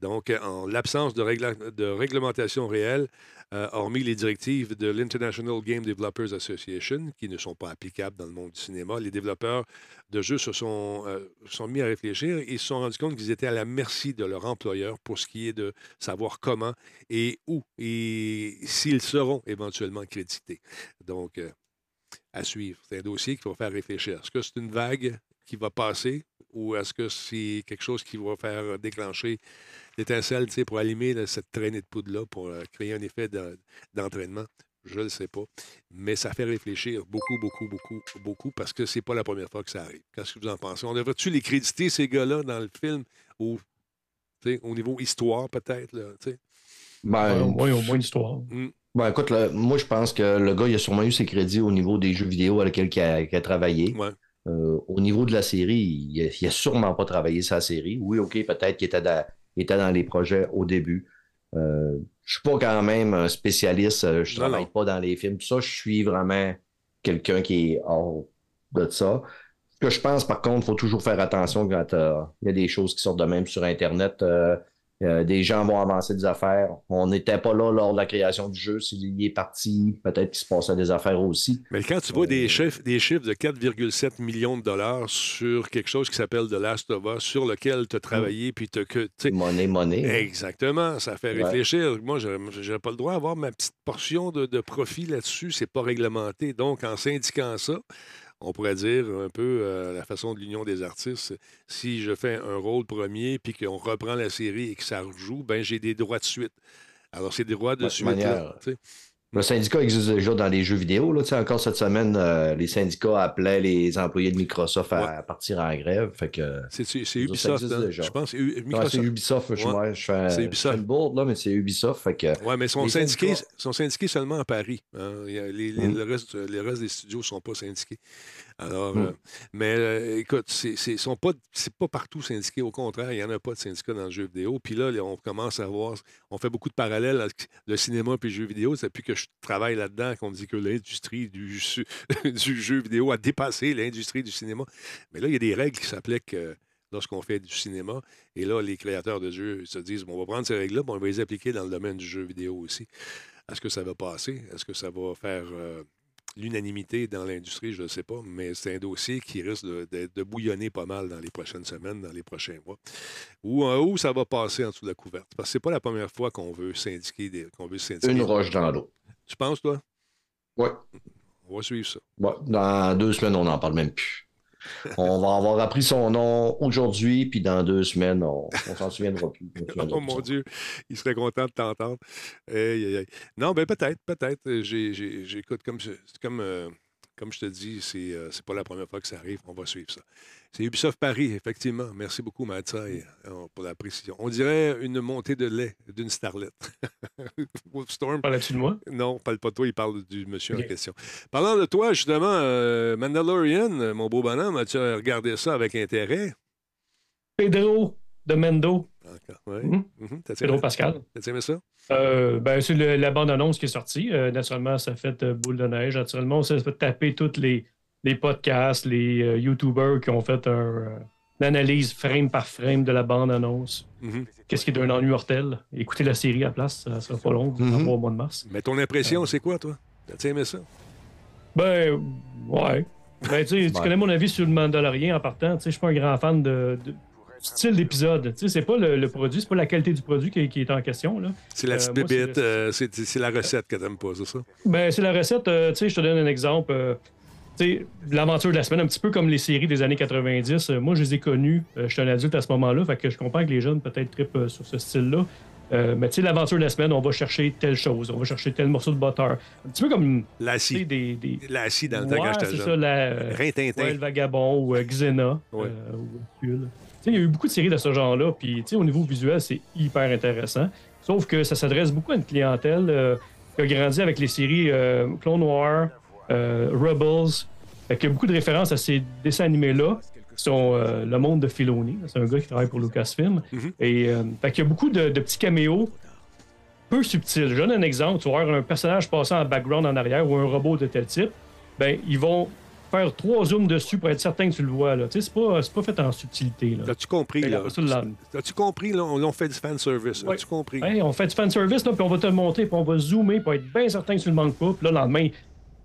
Donc, en l'absence de, réglementation réelle, euh, hormis les directives de l'International Game Developers Association, qui ne sont pas applicables dans le monde du cinéma, les développeurs de jeux se sont, euh, sont mis à réfléchir et se sont rendus compte qu'ils étaient à la merci de leur employeur pour ce qui est de savoir comment et où et s'ils seront éventuellement crédités. Donc, euh, à suivre. C'est un dossier qu'il faut faire réfléchir. Est-ce que c'est une vague qui va passer ou est-ce que c'est quelque chose qui va faire déclencher l'étincelle pour allumer cette traînée de poudre-là pour euh, créer un effet d'entraînement? Je ne le sais pas. Mais ça fait réfléchir beaucoup, beaucoup, beaucoup, beaucoup parce que c'est pas la première fois que ça arrive. Qu'est-ce que vous en pensez? On devrait-tu les créditer, ces gars-là, dans le film ou au niveau histoire, peut-être? Ben, au moins histoire. Mmh. Ben, écoute, moi, je pense que le gars, il a sûrement eu ses crédits au niveau des jeux vidéo à lesquels il a, travaillé. Euh, au niveau de la série, il n'a sûrement pas travaillé sa série. Oui, OK, peut-être qu'il était, dans les projets au début. Euh, je suis pas quand même un spécialiste, euh, je travaille pas dans les films, tout ça. Je suis vraiment quelqu'un qui est hors de ça. Ce que je pense, par contre, il faut toujours faire attention quand il y a des choses qui sortent de même sur Internet. Euh, des gens vont avancer des affaires. On n'était pas là lors de la création du jeu. S'il est parti, peut-être qu'il se passait des affaires aussi. Mais quand tu vois des, euh, chiffres, des chiffres de 4,7 millions de dollars sur quelque chose qui s'appelle The Last of Us, sur lequel tu as travaillé, puis tu as... Monnaie, monnaie. Exactement. Ça fait réfléchir. Moi, je n'aurais pas le droit d'avoir ma petite portion de, de profit là-dessus. C'est pas réglementé. Donc, en syndiquant ça, on pourrait dire un peu euh, la façon de l'Union des artistes. Si je fais un rôle premier puis qu'on reprend la série et que ça rejoue, ben j'ai des droits de suite. Alors, c'est des droits de suite. Le syndicat existe déjà dans les jeux vidéo. Là. Encore cette semaine, euh, les syndicats appelaient les employés de Microsoft à, partir en grève. Fait que, c'est, Ubisoft, hein? je pense. c'est Ubisoft. Je, je, fais, Ubisoft. une board, là, mais c'est Ubisoft. Fait que, oui, mais ils sont syndiqués, sont syndiqués seulement à Paris. Hein. Les, mm. le, reste, les restes des studios ne sont pas syndiqués. Alors, mm. euh, mais euh, écoute, c'est, c'est, sont pas, c'est pas partout syndiqué. Au contraire, il n'y en a pas de syndicats dans le jeu vidéo. Puis là, on commence à voir, on fait beaucoup de parallèles avec le cinéma et le jeu vidéo. C'est depuis que je travaille là-dedans qu'on dit que l'industrie du, du, jeu vidéo a dépassé l'industrie du cinéma. Mais là, il y a des règles qui s'appliquent lorsqu'on fait du cinéma. Et là, les créateurs de jeux se disent bon, on va prendre ces règles-là, on va les appliquer dans le domaine du jeu vidéo aussi. Est-ce que ça va passer? Est-ce que ça va faire euh, l'unanimité dans l'industrie? Je ne sais pas, mais c'est un dossier qui risque de, bouillonner pas mal dans les prochaines semaines, dans les prochains mois. Où, euh, où ça va passer en dessous de la couverte? Parce que ce n'est pas la première fois qu'on veut syndiquer qu'on veut syndiquer. Une roche dans l'eau. Tu penses, toi? Oui. On va suivre ça. dans deux semaines, on n'en parle même plus. On va avoir appris son nom aujourd'hui, puis dans deux semaines, on, s'en souviendra plus. oh mon Dieu, il serait content de t'entendre. Non, ben peut-être, peut-être. J'écoute comme, comme, euh, comme je te dis, c'est euh, pas la première fois que ça arrive. On va suivre ça. C'est Ubisoft Paris, effectivement. Merci beaucoup, Mathieu, euh, pour la précision. On dirait une montée de lait d'une starlette. Wolfstorm. Parles-tu de moi? Non, parle pas de toi, il parle du monsieur en question. Parlant de toi, justement, euh, Mandalorian, mon beau bonhomme, as-tu regardé ça avec intérêt? Pedro de Mendo. Ouais. Mm Pedro Pascal. T'as aimé ça? Euh, ben, c'est la bande-annonce qui est sortie. Euh, naturellement, ça fait euh, boule de neige. Naturellement, on s'est fait taper tous les, les podcasts, les YouTubers qui ont fait un, une analyse frame par frame de la bande-annonce. Mhm. Qu'est-ce qui est d'un ennui mortel? Écoutez la série à la place, ça sera pas long, au mois de mars. Mais ton impression, c'est quoi, toi? T'as aimé ça? Ben, ouais. Ben, tu connais mon avis sur le Mandalorian en partant. Je suis pas un grand fan de, style d'épisode. Tu sais, c'est pas le, produit, c'est pas la qualité du produit qui, est en question. C'est la petite bébite, euh, c'est la recette que t'aimes pas, c'est ça? Ben, c'est la recette. Euh, tu sais, je te donne un exemple. Euh, tu sais, l'aventure de la semaine, un petit peu comme les séries des années 90. moi, je les ai connues. je suis un adulte à ce moment-là, fait que je comprends que les jeunes peut-être trippent sur ce style-là. Mais tu sais, l'aventure de la semaine, on va chercher telle chose, on va chercher tel morceau de butter. Un petit peu comme. L'acide. Des, des... L'acide dans le temps c'est ça, la, le vagabond ou Xena. Ouais. ou il y a eu beaucoup de séries de ce genre-là, puis au niveau visuel, c'est hyper intéressant. Sauf que ça s'adresse beaucoup à une clientèle euh, qui a grandi avec les séries euh, Clone Noir, euh, Rebels. il y a beaucoup de références à ces dessins animés-là, sont le monde de Filoni. C'est un gars qui travaille pour Lucasfilm. Mm-hmm. Et il y a beaucoup de, petits caméos peu subtils. Je donne un exemple. Tu vas avoir un personnage passant en background en arrière ou un robot de tel type. Ben, ils vont faire trois zooms dessus pour être certain que tu le vois. Là. C'est pas, pas fait en subtilité. As-tu compris? Là? As-tu compris? Là, on, fait du fanservice. As-tu compris? on fait du fanservice, là, puis on va te le montrer, puis on va zoomer pour être bien certain que tu ne le manques pas. Puis là, le lendemain,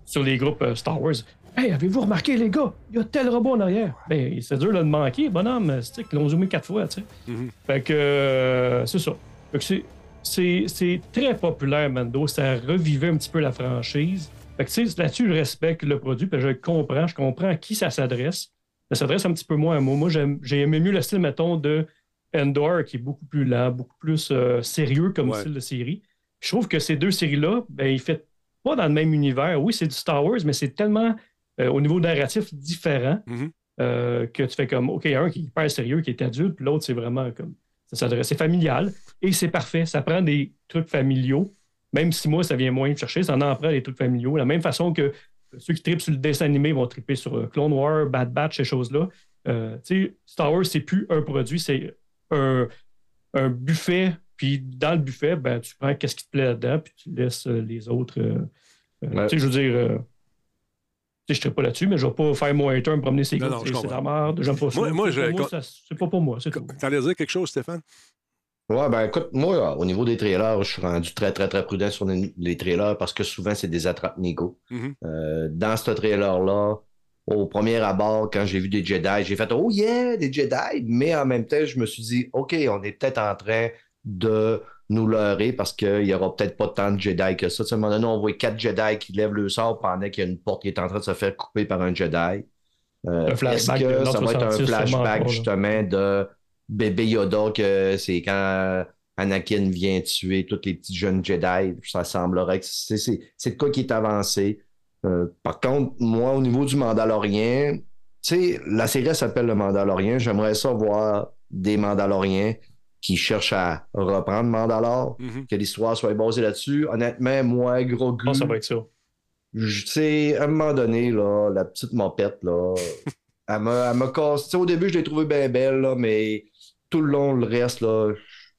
sur les groupes euh, Star Wars, Hey, avez-vous remarqué, les gars? Il y a tel robot en arrière. Ben, c'est dur de le manquer, bonhomme. C'est qu'ils l'ont zoomé quatre fois, tu sais. Mm-hmm. Fait que, euh, c'est ça. Fait que c'est très populaire, Mando. Ça revivait un petit peu la franchise. Fait que, là-dessus, je respecte le produit, puis je comprends, je comprends à qui ça s'adresse. Ça s'adresse un petit peu moins à moi. Moi, j'ai aimé mieux le style, mettons, de Endor, qui est beaucoup plus lent, beaucoup plus euh, sérieux comme style de série. Je trouve que ces deux séries-là, ben, ils ne pas dans le même univers. Oui, c'est du Star Wars, mais c'est tellement, euh, au niveau narratif, différent mm-hmm. euh, que tu fais comme, OK, un qui est hyper sérieux, qui est adulte, puis l'autre, c'est vraiment comme, ça s'adresse, c'est familial, et c'est parfait. Ça prend des trucs familiaux même si moi, ça vient moins me chercher, ça en apprend les trucs familiaux. De la même façon que ceux qui tripent sur le dessin animé vont tripper sur euh, Clone Wars, Bad Batch, ces choses-là. Euh, Star Wars, c'est plus un produit, c'est un, buffet. Puis dans le buffet, ben, tu prends qu'est-ce qui te plaît là-dedans, puis tu laisses euh, les autres. Je veux dire. Je ne serai pas là-dessus, mais je ne vais pas faire mon hater me promener ces gars. C'est la merde. J'aime pas ça. Moi, moi, c'est pas pour moi. Tu allais dire quelque chose, Stéphane? Ouais, ben écoute, moi, au niveau des trailers, je suis rendu très, très, très prudent sur les, trailers parce que souvent, c'est des attrapes négo. Mm-hmm. Euh, dans ce trailer-là, au premier abord, quand j'ai vu des Jedi, j'ai fait Oh yeah, des Jedi, mais en même temps, je me suis dit OK, on est peut-être en train de nous leurrer parce qu'il n'y aura peut-être pas tant de Jedi que ça. à un moment donné, on voit quatre Jedi qui lèvent le sort pendant qu'il y a une porte qui est en train de se faire couper par un Jedi. Euh, Est-ce que ça va être un flashback justement de bébé Yoda que c'est quand Anakin vient tuer tous les petits jeunes Jedi. Ça semblerait que c'est le cas qui est avancé. Euh, par contre, moi, au niveau du Mandalorien, tu sais, la série s'appelle le Mandalorien. J'aimerais ça voir des Mandaloriens qui cherchent à reprendre Mandalore, mm-hmm. que l'histoire soit basée là-dessus. Honnêtement, moi, gros goût. ça va être ça. Tu sais, à un moment donné, là, la petite mopette, là, elle m'a cassé. Au début, je l'ai trouvée bien belle, là, mais tout le long, le reste, là,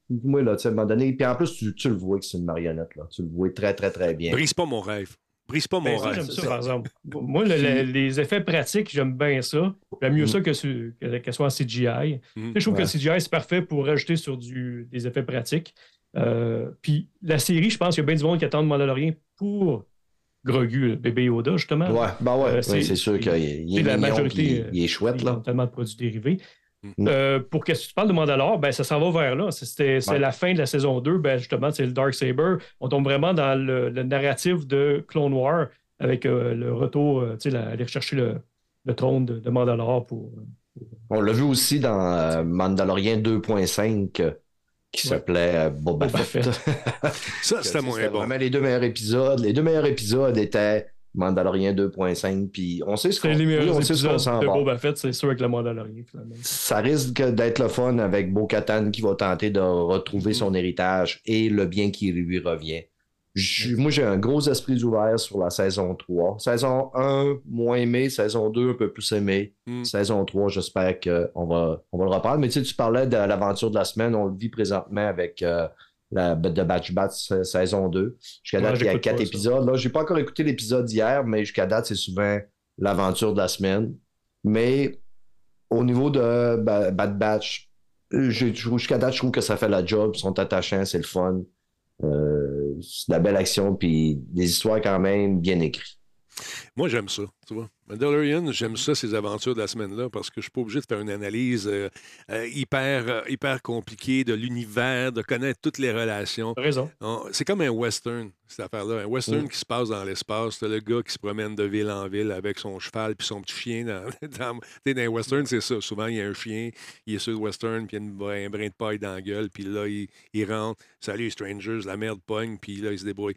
moi, là, à un moment donné, puis en plus, tu, le vois que c'est une marionnette, là. Tu le vois très, très, très bien. Brise pas mon rêve. Brise pas mon ben, rêve. J'aime ça, par exemple. Moi, les effets pratiques, j'aime bien ça. J'aime mieux ça mm. que qu'elle soit en CGI. Mm. Je trouve que le CGI, c'est parfait pour rajouter sur du, des effets pratiques. Euh, puis la série, je pense qu'il y a bien du monde qui attend de Mandalorian pour Grogu, le bébé Yoda, justement. Ouais, ben ouais, euh, c'est sûr qu'il est, la majorité, il, est chouette, là. tellement de produits dérivés. Mm. Euh, pour que tu parles de Mandalore, ben, ça s'en va vers là. C'est la fin de la saison 2, ben, justement, c'est le Dark Saber. On tombe vraiment dans le, narratif de Clone War avec euh, le retour, euh, aller rechercher le, trône de, Mandalore pour, On l'a vu aussi dans Mandalorian 2.5 qui s'appelait Boba, Fett. ça, c'était moins bon. les deux meilleurs épisodes. Les deux meilleurs épisodes étaient Mandalorian 2.5. Puis on sait ce qu'on oui, on sait ce qu'on s'en va. c'est sûr avec le Mandalorian, finalement. Ça risque d'être le fun avec Bo-Katan qui va tenter de retrouver son héritage et le bien qui lui revient. moi, j'ai un gros esprit ouvert sur la saison 3. Saison 1, moins aimé. Saison 2, un peu plus aimé. Hmm. Saison 3, j'espère qu'on va, on va le reprendre. Mais tu sais, tu parlais de l'aventure de la semaine. On le vit présentement avec euh, la de Batch Batch saison 2. Jusqu'à date, il y a quatre épisodes. Là, j'ai pas encore écouté l'épisode d'hier, mais jusqu'à date, c'est souvent l'aventure de la semaine. Mais au niveau de Bad Batch, jusqu'à date, je trouve que ça fait la job. Ils sont attachants, c'est le fun. Euh, c'est de la belle action, puis des histoires quand même bien écrites. Moi, j'aime ça, tu vois. Mandalorian, j'aime ça, ces aventures de la semaine-là, parce que je suis pas obligé de faire une analyse euh, euh, hyper, euh, hyper compliquée de l'univers, de connaître toutes les relations. raison. C'est comme un western, cette affaire-là. Un western mm. qui se passe dans l'espace. C'est le gars qui se promène de ville en ville avec son cheval puis son petit chien. Dans, dans, dans un western, c'est ça. Souvent, il y a un chien, il est sur le western, puis il y a un brin de paille dans la gueule, puis là, il, il rentre. Salut, strangers, la merde pogne, puis là, il se débrouille.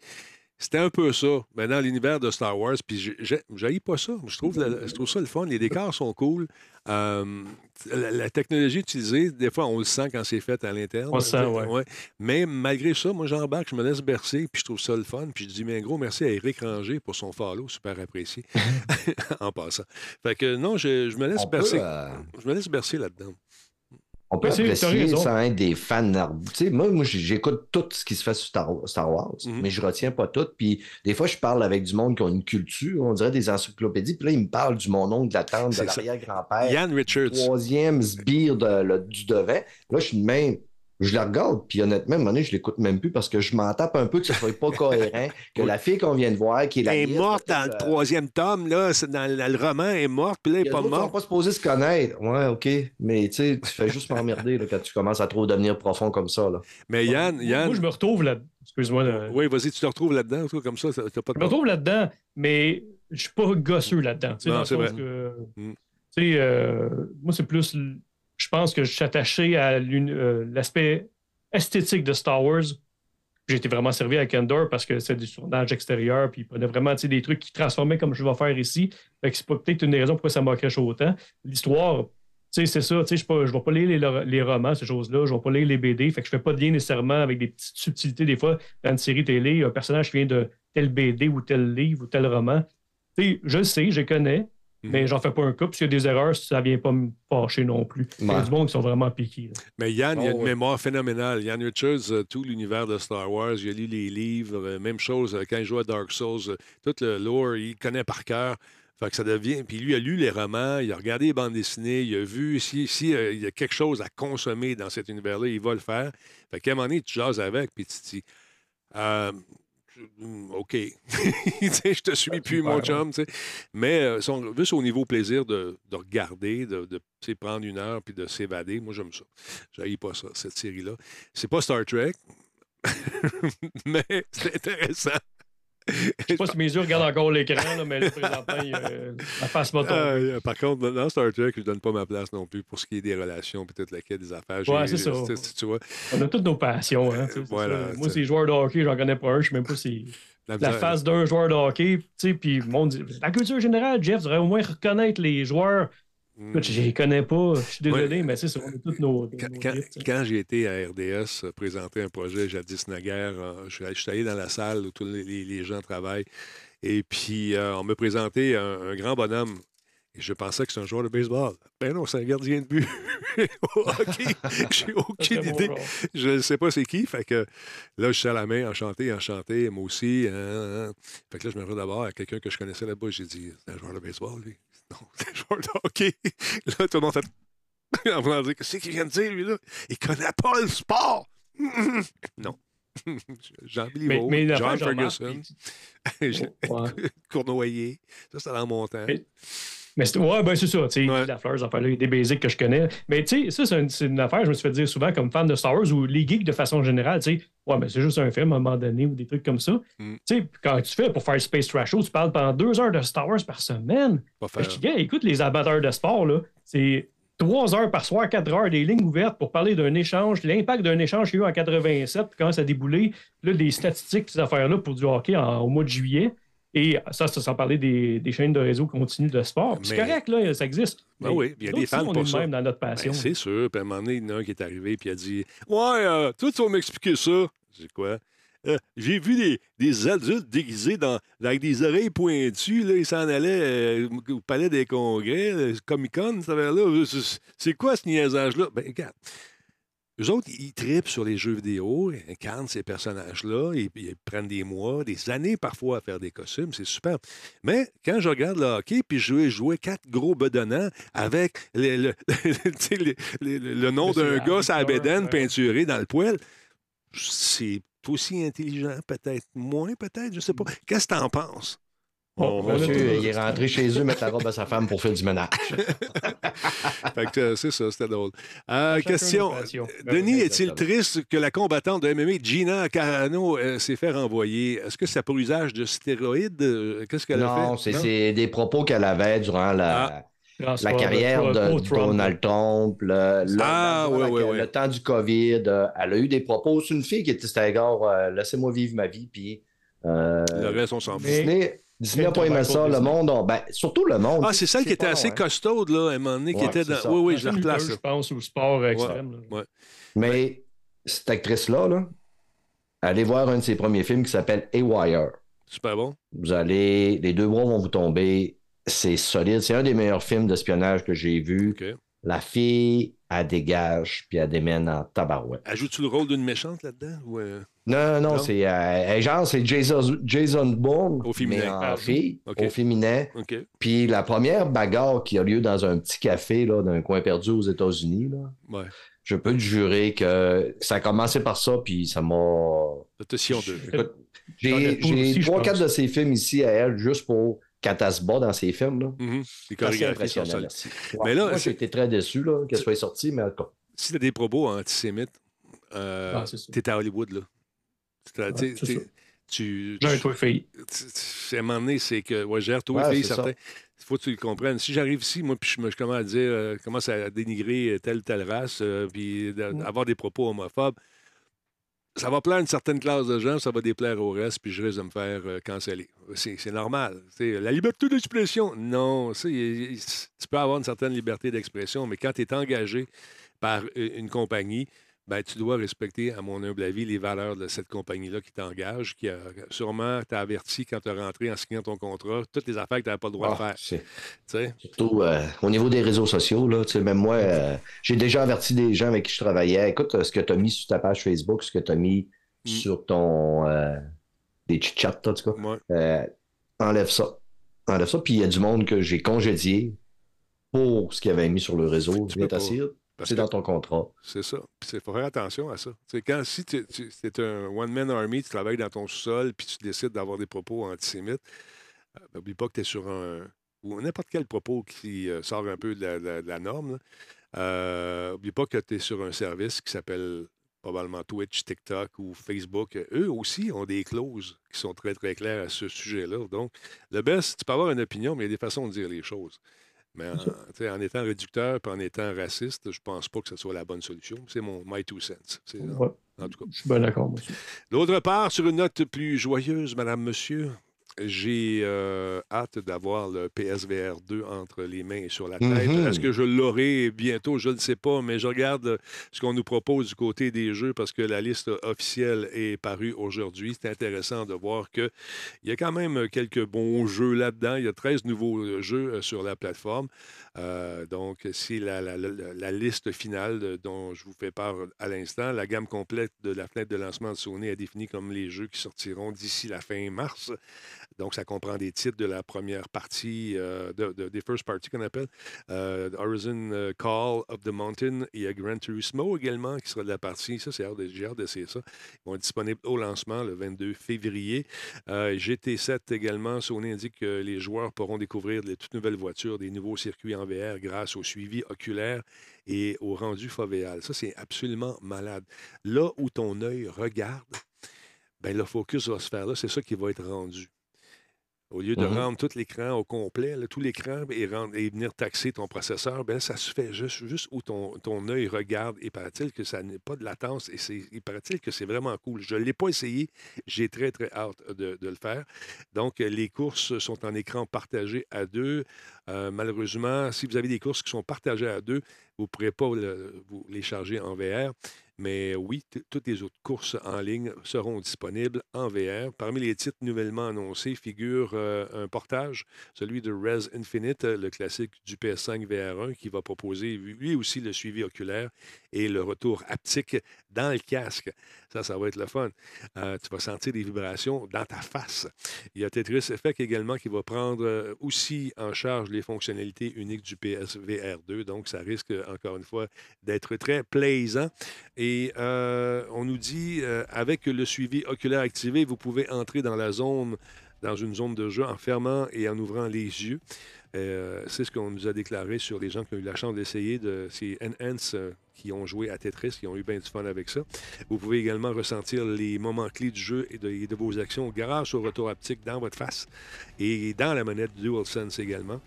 C'était un peu ça, mais dans l'univers de Star Wars. Puis j'haïs pas ça. Je trouve, je trouve ça le fun. Les décors sont cool. Euh, la, technologie utilisée, des fois, on le sent quand c'est fait à l'interne. On le sent, oui. Mais malgré ça, moi, j'embarque, je me laisse bercer, puis je trouve ça le fun. Puis je dis, mais un gros merci à Eric Ranger pour son follow, super apprécié, en passant. Fait que non, je, me laisse bercer. Euh, je me laisse bercer là-dedans. On peut apprécier sans être des fans. moi, moi j'écoute tout ce qui se fait sur Star, Wars, mhm. mais je retiens pas tout. Puis des fois, je parle avec du monde qui a une culture, on dirait des encyclopédies. Puis là, ils me parlent du mon oncle, de la tante, de l'arrière-grand-père. Yann Richards. Troisième sbire du devant. Là, je suis même je la regarde, puis honnêtement, à un moment donné, je l'écoute même plus parce que je m'en tape un peu que ce soit pas cohérent, que la fille qu'on vient de voir, qui est la Elle est morte dans le troisième tome, là, dans le, roman, elle est morte, puis là, elle n'est pas morte. Ils pas supposés se connaître. Ouais, OK. Mais tu sais, tu fais juste m'emmerder quand tu commences à trop devenir profond comme ça. Là. Mais Yann, Yann... Moi, je me retrouve là Excuse-moi. Oui, vas-y, tu te retrouves là-dedans, comme ça, pas de Je me retrouve là-dedans, mais je suis pas gosseux là-dedans. Non, c'est vrai. Que, mm. Tu sais, euh, moi, c'est plus je pense que je suis attaché à euh, l'aspect esthétique de Star Wars, j'ai été vraiment servi avec Endor parce que c'est du tournage extérieur, puis il prenait vraiment des trucs qui transformaient comme je vais faire ici. c'est peut-être une des raisons pourquoi ça m'accroche autant. L'histoire, c'est ça, je ne vais pas lire les, romans, ces choses-là, je ne vais pas lire les BD, fait que je ne fais pas de lien nécessairement avec des petites subtilités. Des fois, dans une série télé, un personnage vient de tel BD ou tel livre ou tel roman. je le sais, je connais, mais mhm. j'en fais pas un cas, puis s'il y a des erreurs, ça vient pas me fâcher non plus. Il y a du monde qui sont vraiment piqués. Mais Yann, il a une oh, mémoire phénoménale. Yann Richards, euh, tout l'univers de Star Wars, il a lu les livres, euh, même chose euh, quand il jouait à Dark Souls, tout le lore, il connaît par cœur. Fait que ça devient. Puis lui a lu les romans, il a regardé les bandes dessinées, il a vu si, si il y a quelque chose à consommer dans cet univers-là, il va le faire. Fait qu'à un moment donné, tu jases avec, puis tu dis OK. je te suis plus, mon chum. Mais euh, juste au niveau plaisir de, regarder, de, de prendre une heure puis de s'évader, moi, j'aime ça. J'aille pas ça, cette série-là. C'est pas Star Trek, mais c'est intéressant. Je sais pas si mes yeux regardent encore l'écran, mais là, présentement, la face m'a euh, Par contre, dans Star Trek, je donne pas ma place non plus pour ce qui est des relations, peut-être laquelle des affaires. Ouais, c'est ça. Tu vois. On a toutes nos passions. Hein, voilà, Moi, c'est joueurs de hockey, j'en connais pas un, je sais même pas si. La, la face d'un joueur de hockey, tu sais, puis la culture générale, Jeff, devrait au moins reconnaître les joueurs je les connais pas, je suis désolé, mais c'est ça, on toutes nos. quand, j'ai été à RDS euh, présenter un projet jadis naguère, euh, je, suis allé dans la salle où tous les, gens travaillent. Et puis, euh, on me présentait un, grand bonhomme. Et je pensais que c'est un joueur de baseball. Ben non, c'est un gardien de but. OK, j'ai aucune idée. Je ne sais pas c'est qui. Fait que là, je suis à la main, enchanté, enchanté, moi aussi. Hein, hein, hein. Fait que là, je me rends d'abord à quelqu'un que je connaissais là-bas. J'ai dit, c'est un joueur de baseball, lui. Hockey. Là, tout le monde fait. En voulant dire, qu'est-ce qu'il vient de dire, lui, là? Il connaît pas le sport. non. Jean Béliveau, John Ferguson, Cournoyer. Ça, c'est dans mon temps. Mais ouais, ben c'est ça. tu sais La fleur, enfin, là, il y a des basics que je connais. Mais tu sais, ça, c'est une, affaire, je me suis fait dire souvent comme fan de Star Wars ou les geeks de façon générale, tu sais, ouais, mais c'est juste un film à un moment donné ou des trucs comme ça. Mm. Tu sais, quand tu fais pour faire Space Trash Show, tu parles pendant deux heures de Star Wars par semaine. Je dis, écoute, les abatteurs de sport, là, c'est trois heures par soir, quatre heures, des lignes ouvertes pour parler d'un échange, l'impact d'un échange qu'il y a eu en 87, puis commence à débouler, là, des statistiques, ces affaires-là pour du hockey au mois de juillet. Et ça, c'est sans parler des, chaînes de réseau continues de sport. C'est correct, là, ça existe. Ben oui, il y a des fans pour ça. même dans notre ben, passion. c'est sûr. Puis à un moment donné, il y en a un qui est arrivé puis il a dit Ouais, euh, toi, tu vas m'expliquer ça. Quoi euh, j'ai vu des, des, adultes déguisés dans, avec des oreilles pointues. Là, ils s'en allaient au palais des congrès, Comic-Con, ça là. C'est quoi ce niaisage-là? Ben, regarde. Eux autres, ils tripent sur les jeux vidéo, ils incarnent ces personnages-là, ils, ils, prennent des mois, des années parfois à faire des costumes, c'est super. Mais quand je regarde le hockey, puis je vais jouer quatre gros bedonnants avec le, le, nom d'un gars à la peinturé dans le poêle, c'est aussi intelligent, peut-être moins, peut-être, je sais pas. Qu'est-ce que tu en penses? Oh, monsieur, il est rentré chez eux mettre la robe à sa femme pour faire du ménage. Euh, c'est ça, c'était drôle. Euh, question. Denis, est-il triste que la combattante de MMA, Gina Carano, euh, s'est fait renvoyer? Est-ce que c'est pour usage de stéroïdes? Qu'est-ce qu'elle a fait? Non, c'est des propos qu'elle avait durant la. Ah. La carrière de, Donald Trump, le, ah, le, temps du COVID, elle a eu des propos. C'est une fille qui était, c'était laissez-moi vivre ma vie, puis. le reste, on s'en fout. Disney n'a pas aimé ça. Le monde, ben, surtout le monde. Ah, c'est celle qui était assez hein. costaude, là, à un moment donné, qui était dans. Oui, oui, je la replace. Je pense au sport extrême. Mais cette actrice-là, là, allez voir un de ses premiers films qui s'appelle A-Wire. Super bon. Vous allez. Les deux bras vont vous tomber. C'est solide. C'est un des meilleurs films d'espionnage que j'ai vu. La fille, elle dégage, puis elle démène en tabarouette. Ajoutes-tu le rôle d'une méchante là-dedans? Ou euh? Non, non, c'est euh, genre, c'est Jason, Jason Bourne, au féminin. mais en ah, fille, au féminin. Puis la première bagarre qui a lieu dans un petit café là, d'un coin perdu aux États-Unis, là, je peux te jurer que ça a commencé par ça, puis ça m'a... J'ai trois, quatre de ces films ici à elle, juste pour Catasba dans ses films. Là. Mm C'est impressionnant. mais là, moi, j'ai été très déçu qu'elle soit sortie, mais Si tu as des propos antisémites, euh, ah, tu es à Hollywood, là. Ah, tu, j'ai un toit fille. À un moment donné, c'est que. Ouais, j'ai un toit fille, certain. Il faut que tu le comprennes. Si j'arrive ici, moi, puis je, je, commence à dire, euh, commence à dénigrer telle ou telle race, euh, puis avoir des propos homophobes, ça va plaire une certaine classe de gens, ça va déplaire au reste, puis je risque de me faire euh, canceller. C'est normal. la liberté d'expression, non. Tu peux avoir une certaine liberté d'expression, mais quand tu es engagé par une compagnie, ben, tu dois respecter, à mon humble avis, les valeurs de cette compagnie-là qui t'engage, qui a sûrement t'a averti quand tu es rentré en signant ton contrat, toutes les affaires que tu n'avais pas le droit de ah, faire. Surtout euh, au niveau des réseaux sociaux, là, même moi, euh, j'ai déjà averti des gens avec qui je travaillais. Écoute, ce que tu as mis sur ta page Facebook, ce que tu as mis mm. sur ton. Euh, des chats, en tout cas. enlève ça. Enlève ça. Puis il y a du monde que j'ai congédié pour ce qu'ils avaient mis sur le réseau. Tu viens c'est dans ton contrat. C'est ça. il faut faire attention à ça. quand si tu, es un one-man army, tu travailles dans ton sous-sol, puis tu décides d'avoir des propos antisémites, n'oublie euh, ben, pas que tu es sur un. ou n'importe quel propos qui euh, sort un peu de la, norme. N'oublie euh, pas que tu es sur un service qui s'appelle probablement Twitch, TikTok ou Facebook. Eux aussi ont des clauses qui sont très, très claires à ce sujet-là. Donc, le best, tu peux avoir une opinion, mais il y a des façons de dire les choses. Mais en, étant réducteur et en étant raciste, je pense pas que ce soit la bonne solution. C'est mon my two cents. En, tout cas. Je suis bien d'accord, monsieur. D'autre part, sur une note plus joyeuse, madame, monsieur, j'ai euh, hâte d'avoir le PSVR 2 entre les mains et sur la tête. Mm-hmm. Est-ce que je l'aurai bientôt? Je ne sais pas, mais je regarde ce qu'on nous propose du côté des jeux parce que la liste officielle est parue aujourd'hui. C'est intéressant de voir qu'il y a quand même quelques bons jeux là-dedans. Il y a 13 nouveaux jeux euh, sur la plateforme. Euh, donc, c'est la, liste finale dont je vous fais part à l'instant. La gamme complète de la fenêtre de lancement de Sony est définie comme les jeux qui sortiront d'ici la fin mars. Donc, ça comprend des titres de la première partie, euh, de, des first parties qu'on appelle, euh, Horizon Call of the Mountain. Il y a Gran Turismo également qui sera de la partie. Ça, c'est j'ai hâte d'essayer ça. Ils vont être disponibles au lancement le 22 février. GT7 également, Sony indique que les joueurs pourront découvrir de toutes nouvelles voitures, des nouveaux circuits en VR grâce au suivi oculaire et au rendu fovéal. Ça, c'est absolument malade. Là où ton œil regarde, ben, le focus va se faire là, c'est ça qui va être rendu. Au lieu de mm-hmm. rendre tout l'écran au complet, tout l'écran et, et, venir taxer ton processeur, ben ça se fait juste, juste où ton, ton œil regarde. Et paraît-il que ça n'est pas de latence et il paraît-il que c'est vraiment cool. Je ne l'ai pas essayé. J'ai très, très hâte de, le faire. Donc, les courses sont en écran partagé à deux. Euh, malheureusement, si vous avez des courses qui sont partagées à deux, vous ne pourrez pas vous les charger en VR. Mais oui, toutes les autres courses en ligne seront disponibles en VR. Parmi les titres nouvellement annoncés figure euh, un portage, celui de Res Infinite, le classique du PS5 VR1, qui va proposer lui aussi le suivi oculaire et le retour haptique dans le casque. Ça, ça va être le fun. Euh, tu vas sentir des vibrations dans ta face. Il y a Tetris Effect également qui va prendre euh, aussi en charge les fonctionnalités uniques du PSVR 2. Donc, ça risque, encore une fois, d'être très plaisant. Et euh, on nous dit, avec le suivi oculaire activé, vous pouvez entrer dans la zone dans une zone de jeu en fermant et en ouvrant les yeux. Euh, c'est ce qu'on nous a déclaré sur les gens qui ont eu la chance d'essayer de ces Enhance euh, qui ont joué à Tetris, qui ont eu bien du fun avec ça. Vous pouvez également ressentir les moments clés du jeu et de, vos actions grâce au retour haptique dans votre face et dans la manette DualSense également.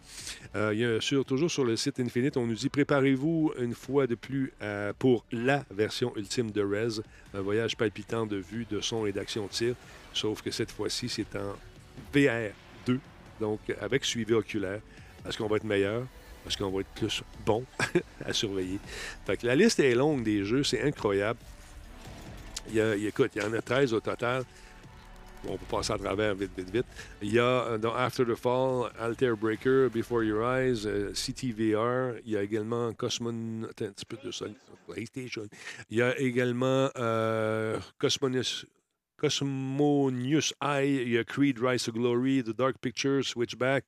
Euh, il y a sur, toujours sur le site Infinite, on nous dit préparez-vous une fois de plus pour la version ultime de Rez, un voyage palpitant de vue, de son et d'action tir, sauf que cette fois-ci, c'est en VR 2 donc avec suivi oculaire, parce qu'on va être meilleur, parce qu'on va être plus bon à surveiller. Fait que la liste est longue des jeux, c'est incroyable. Il y a, écoute, il y en a 13 au total. On peut passer à travers vite, vite, vite. Il y a euh, dans After the Fall, Alter Breaker, Before Your Eyes, euh, CTVR. Il y a également Cosmon... Un petit peu de ça. PlayStation. Il y a également euh, Cosmonus... Cosmonius Eye, il y a Creed Rise to Glory, The Dark Picture, Switchback,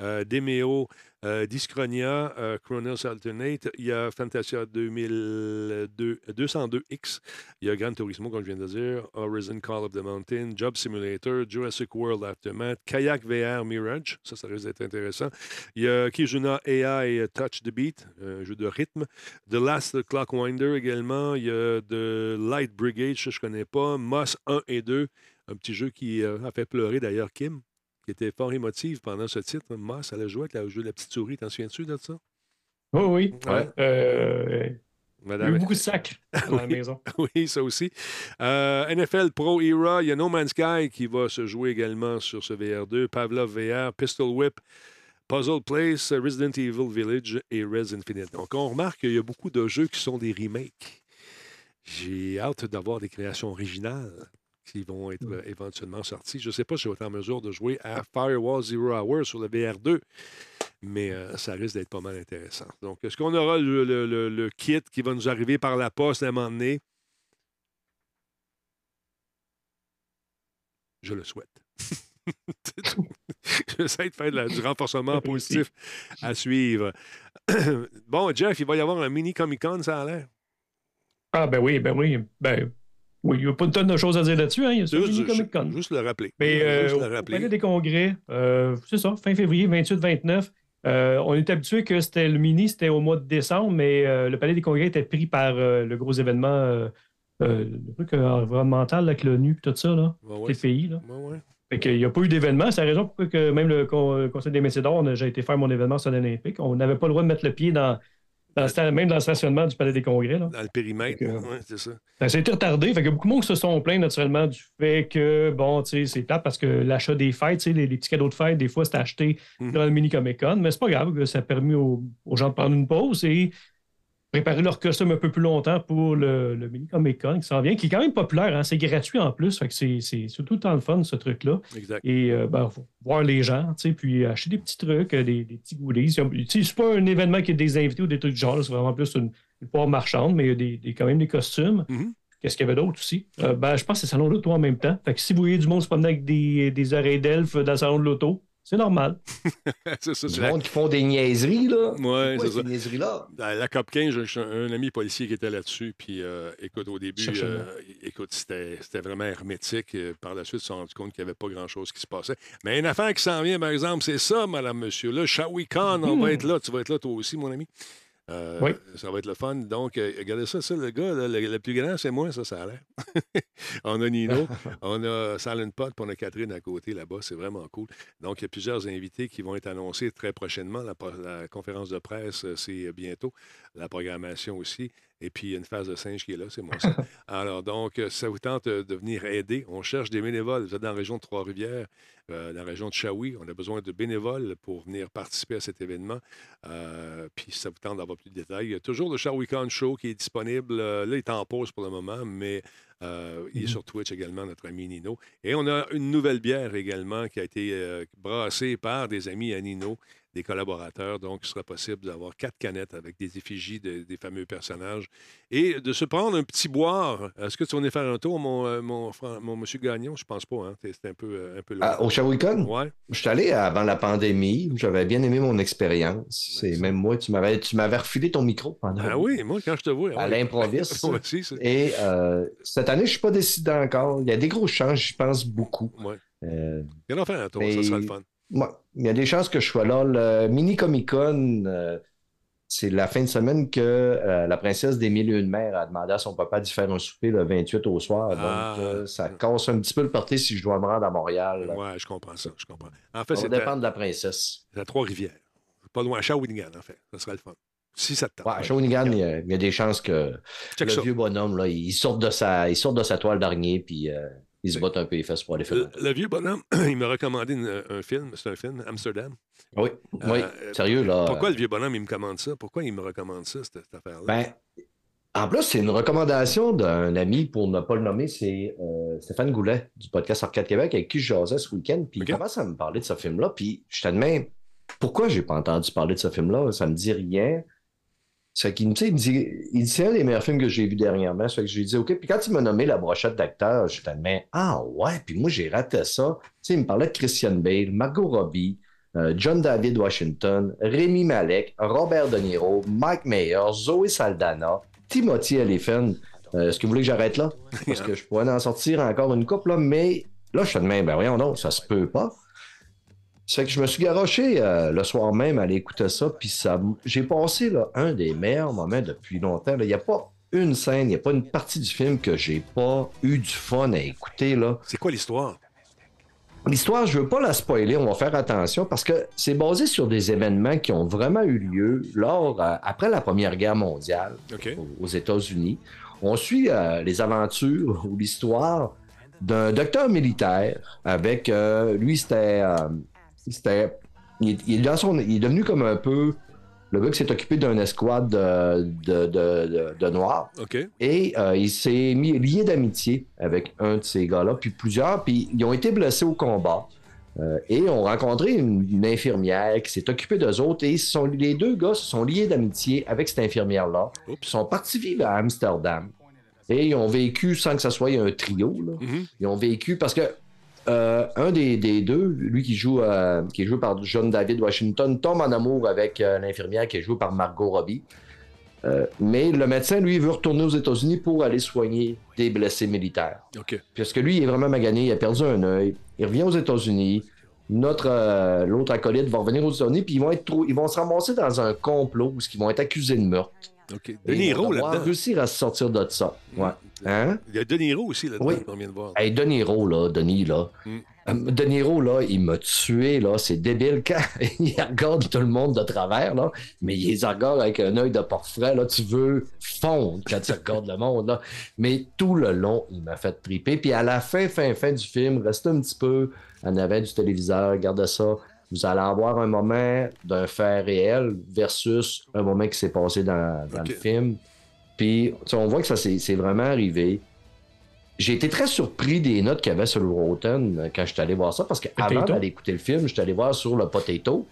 euh, Demeo, euh, Dyschronia, euh, Chronos Alternate, il y a Fantasia 2002, 202X, il y a Gran Turismo, comme je viens de dire, Horizon Call of the Mountain, Job Simulator, Jurassic World Aftermath, Kayak VR Mirage, ça, ça risque d'être intéressant. Il y a Kizuna AI Touch the Beat, un jeu de rythme. The Last Clockwinder également, il y a The Light Brigade, ça je ne connais pas, Moss 1 et 2, un petit jeu qui a fait pleurer d'ailleurs Kim qui était fort émotive pendant ce titre. Moss, elle a joué avec la, la petite souris. T'en souviens-tu de ça? Oui, oui. Ouais. Euh, il y a eu beaucoup de sacs dans la maison. oui, ça aussi. Euh, NFL Pro Era, il y a No Man's Sky qui va se jouer également sur ce VR2. Pavlov VR, Pistol Whip, Puzzle Place, Resident Evil Village et Res Infinite. Donc, on remarque qu'il y a beaucoup de jeux qui sont des remakes. J'ai hâte d'avoir des créations originales qui vont être euh, éventuellement sortis. Je ne sais pas si je vais être en mesure de jouer à Firewall Zero Hour sur le VR2, mais euh, ça risque d'être pas mal intéressant. Donc, est-ce qu'on aura le, kit qui va nous arriver par la poste à un moment donné? Je le souhaite. J'essaie de faire du renforcement positif à suivre. bon, Jeff, il va y avoir un mini Comic Con, ça a l'air. Ah, ben oui, ben oui. Ben, oui, il n'y a pas une tonne de choses à dire là-dessus. Hein. Il y a juste, Comic Con. Juste le rappeler. Mais euh, juste le rappeler. des congrès, euh, c'est ça, fin février, 28-29. Euh, on est habitué que c'était le mini, c'était au mois de décembre, mais le Palais des congrès était pris par le gros événement, le truc environnemental avec l'ONU et tout ça, là, les pays. Là. Fait qu'il n'y a pas eu d'événement. C'est la raison pour que même le Conseil des métiers d'or, j'ai été faire mon événement sur l'Olympique. On n'avait pas le droit de mettre le pied dans, même dans le stationnement du Palais des Congrès. Là. Dans le périmètre, c'est ça. Ben, ça a été retardé. Fait que beaucoup de monde se sont plaints naturellement du fait que, bon, tu sais, c'est plate parce que l'achat des fêtes, les, les petits cadeaux de fête, des fois, c'est acheté mhm. dans le mini Comic Con, mais c'est pas grave, ça a permis aux, aux, gens de prendre une pause et préparer leur costume un peu plus longtemps pour le, mini Comic Con qui s'en vient, qui est quand même populaire. Hein? C'est gratuit en plus. Fait que c'est, tout le temps le fun, ce truc-là. Exact. Et euh, ben, voir les gens, puis acheter des petits trucs, euh, des, petits goodies. C'est pas un événement qui est des invités ou des trucs du genre. C'est vraiment plus une, une marchande, mais il y a des, quand même des costumes. Mm-hmm. Qu'est-ce qu'il y avait d'autre aussi? Euh, ben, je pense que c'est le salon de l'auto en même temps. Fait que si vous voyez du monde se promener avec des, des oreilles d'elfe dans le salon de l'auto, c'est normal. c'est ça. Du monde qui font des niaiseries, là. Oui, c'est ça. Des niaiseries-là. la COP 15, j'ai un ami policier qui était là-dessus. Puis, euh, écoute, au début, euh, écoute, c'était vraiment hermétique. Euh, par la suite, ils se sont rendus compte qu'il n'y avait pas grand-chose qui se passait. Mais une affaire qui s'en vient, par exemple, c'est ça, madame, monsieur. Là, Shawi Khan, on va hmm. être là. Tu vas être là, toi aussi, mon ami. Euh, oui. Ça va être le fun. Donc, euh, regardez ça, ça, le gars, le, plus grand, c'est moi, ça, ça a l'air. on a Nino, on a Silent Pot, puis on a Catherine à côté là-bas. C'est vraiment cool. Donc, il y a plusieurs invités qui vont être annoncés très prochainement. La, conférence de presse, euh, c'est bientôt. La programmation aussi. Et puis, il y a une phase de singe qui est là, c'est moi ça. Alors, donc, euh, ça vous tente de venir aider? On cherche des bénévoles. Vous êtes dans la région de Trois-Rivières, euh, dans la région de Shawi. On a besoin de bénévoles pour venir participer à cet événement. Euh, puis, ça vous tente d'avoir plus de détails. Il y a toujours le Shawicon Show qui est disponible. là, il est en pause pour le moment, mais il est mmh sur Twitch également, notre ami Nino. Et on a une nouvelle bière également qui a été brassée par des amis à Nino des collaborateurs. Donc, il sera possible d'avoir quatre canettes avec des effigies des fameux personnages et de se prendre un petit boire. Est-ce que tu vas venir faire un tour, mon, euh, mon, mon, monsieur Gagnon? Je pense pas. Hein? C'est un peu, euh, un peu ah, au Shawicon? Oui. Je suis allé avant la pandémie. J'avais bien aimé mon expérience. C'est même moi, tu m'avais, tu m'avais refilé ton micro pendant. Ah oui, moi, quand je te vois. À l'improviste. et euh, cette année, je ne suis pas décidé encore. Il y a des gros changes, je pense beaucoup. Oui. Viens en faire un tour, ça sera le fun il y a des chances que je sois là. Le mini Comic Con, euh, c'est la fin de semaine que euh, la princesse des mille et une mères a demandé à son papa d'y faire un souper le 28 au soir. Donc, ah. euh, ça casse un petit peu le parti si je dois me rendre à Montréal. Oui, je comprends ça. Je comprends. En fait, ça dépend de la princesse. C'est à Trois-Rivières. Pas loin, à Shawinigan, en fait. Ça serait le fun. Si ça te ouais, à Shawinigan, il y, a, des chances que le vieux bonhomme, là, il sorte de sa, il sort de sa toile d'araignée, puis il se botte un peu les fesses pour aller faire. Le, vieux bonhomme, il m'a recommandé un film. C'est un film, Amsterdam. Oui, oui. Euh, sérieux, là. Pourquoi le vieux bonhomme, il me commande ça? Pourquoi il me recommande ça, cette, affaire-là? Ben, en plus, c'est une recommandation d'un ami, pour ne pas le nommer, c'est euh, Stéphane Goulet du podcast Arcade Québec, avec qui je jasais ce week-end. Puis il commence à me parler de ce film-là. Puis je t'admets, pourquoi j'ai pas entendu parler de ce film-là? Ça me dit rien. Qu'il me dit, il c'est un des meilleurs films que j'ai vu dernièrement. Ça que je lui dis, OK. Puis quand il m'a nommé la brochette d'acteurs, je mais ah ouais. Puis moi, j'ai raté ça. Tu il me parlait de Christian Bale, Margot Robbie, euh, John David Washington, Rémi Malek, Robert De Niro, Mike Mayer, Zoé Saldana, Timothy Elephant. Euh, est-ce que vous voulez que j'arrête là? Parce que je pourrais en sortir encore une couple, là, mais là, je suis de même, ben voyons non, ça se peut pas. C'est que je me suis garoché euh, le soir même à aller écouter ça, puis ça, j'ai passé là, un des meilleurs moments depuis longtemps. Il n'y a pas une scène, il n'y a pas une partie du film que j'ai pas eu du fun à écouter. Là. C'est quoi l'histoire? L'histoire, je veux pas la spoiler, on va faire attention parce que c'est basé sur des événements qui ont vraiment eu lieu lors, euh, après la Première Guerre mondiale aux, États-Unis. On suit euh, les aventures ou l'histoire d'un docteur militaire avec, lui, c'était c'était. Il, est devenu comme un peu le gars qui s'est occupé d'une escouade de, de, Noirs. Et euh, il s'est mis lié d'amitié avec un de ces gars-là, puis plusieurs, puis ils ont été blessés au combat. Euh, et ont rencontré une, infirmière qui s'est occupée d'eux autres. Et sont, les deux gars se sont liés d'amitié avec cette infirmière-là. Ils sont partis vivre à Amsterdam. Et ils ont vécu sans que ce soit un trio. Mm-hmm. Ils ont vécu parce que euh, un des, deux, lui qui joue, euh, qui est joué par John David Washington, tombe en amour avec euh, l'infirmière qui est jouée par Margot Robbie. mais le médecin, lui, veut retourner aux États-Unis pour aller soigner des blessés militaires. Parce que lui, il est vraiment magané, il a perdu un œil. Il revient aux États-Unis. Notre l'autre acolyte va revenir aux États-Unis, puis ils vont être ils vont se ramasser dans un complot où ils vont être accusés de meurtre. OK. De Niro là-dedans. réussir à se sortir de ça. Ouais. Hein? Il y a De Niro aussi là-dedans oui. qu'on vient de voir. Hey, De Niro, là, Denis, là. Mm. De Niro, là, il m'a tué, là. C'est débile quand il regarde tout le monde de travers, là. Mais il les regarde avec un œil de portrait, là. Tu veux fondre quand tu regardes le monde, là. Mais tout le long, il m'a fait triper. Puis à la fin, fin, fin du film, reste un petit peu en avant du téléviseur, regarde ça vous allez avoir un moment d'un fait réel versus un moment qui s'est passé dans, le film. Puis, on voit que ça c'est vraiment arrivé. J'ai été très surpris des notes qu'il y avait sur le Rotten euh, quand je suis allé voir ça, parce qu'avant d'aller écouter le film, je suis allé voir sur le Potato.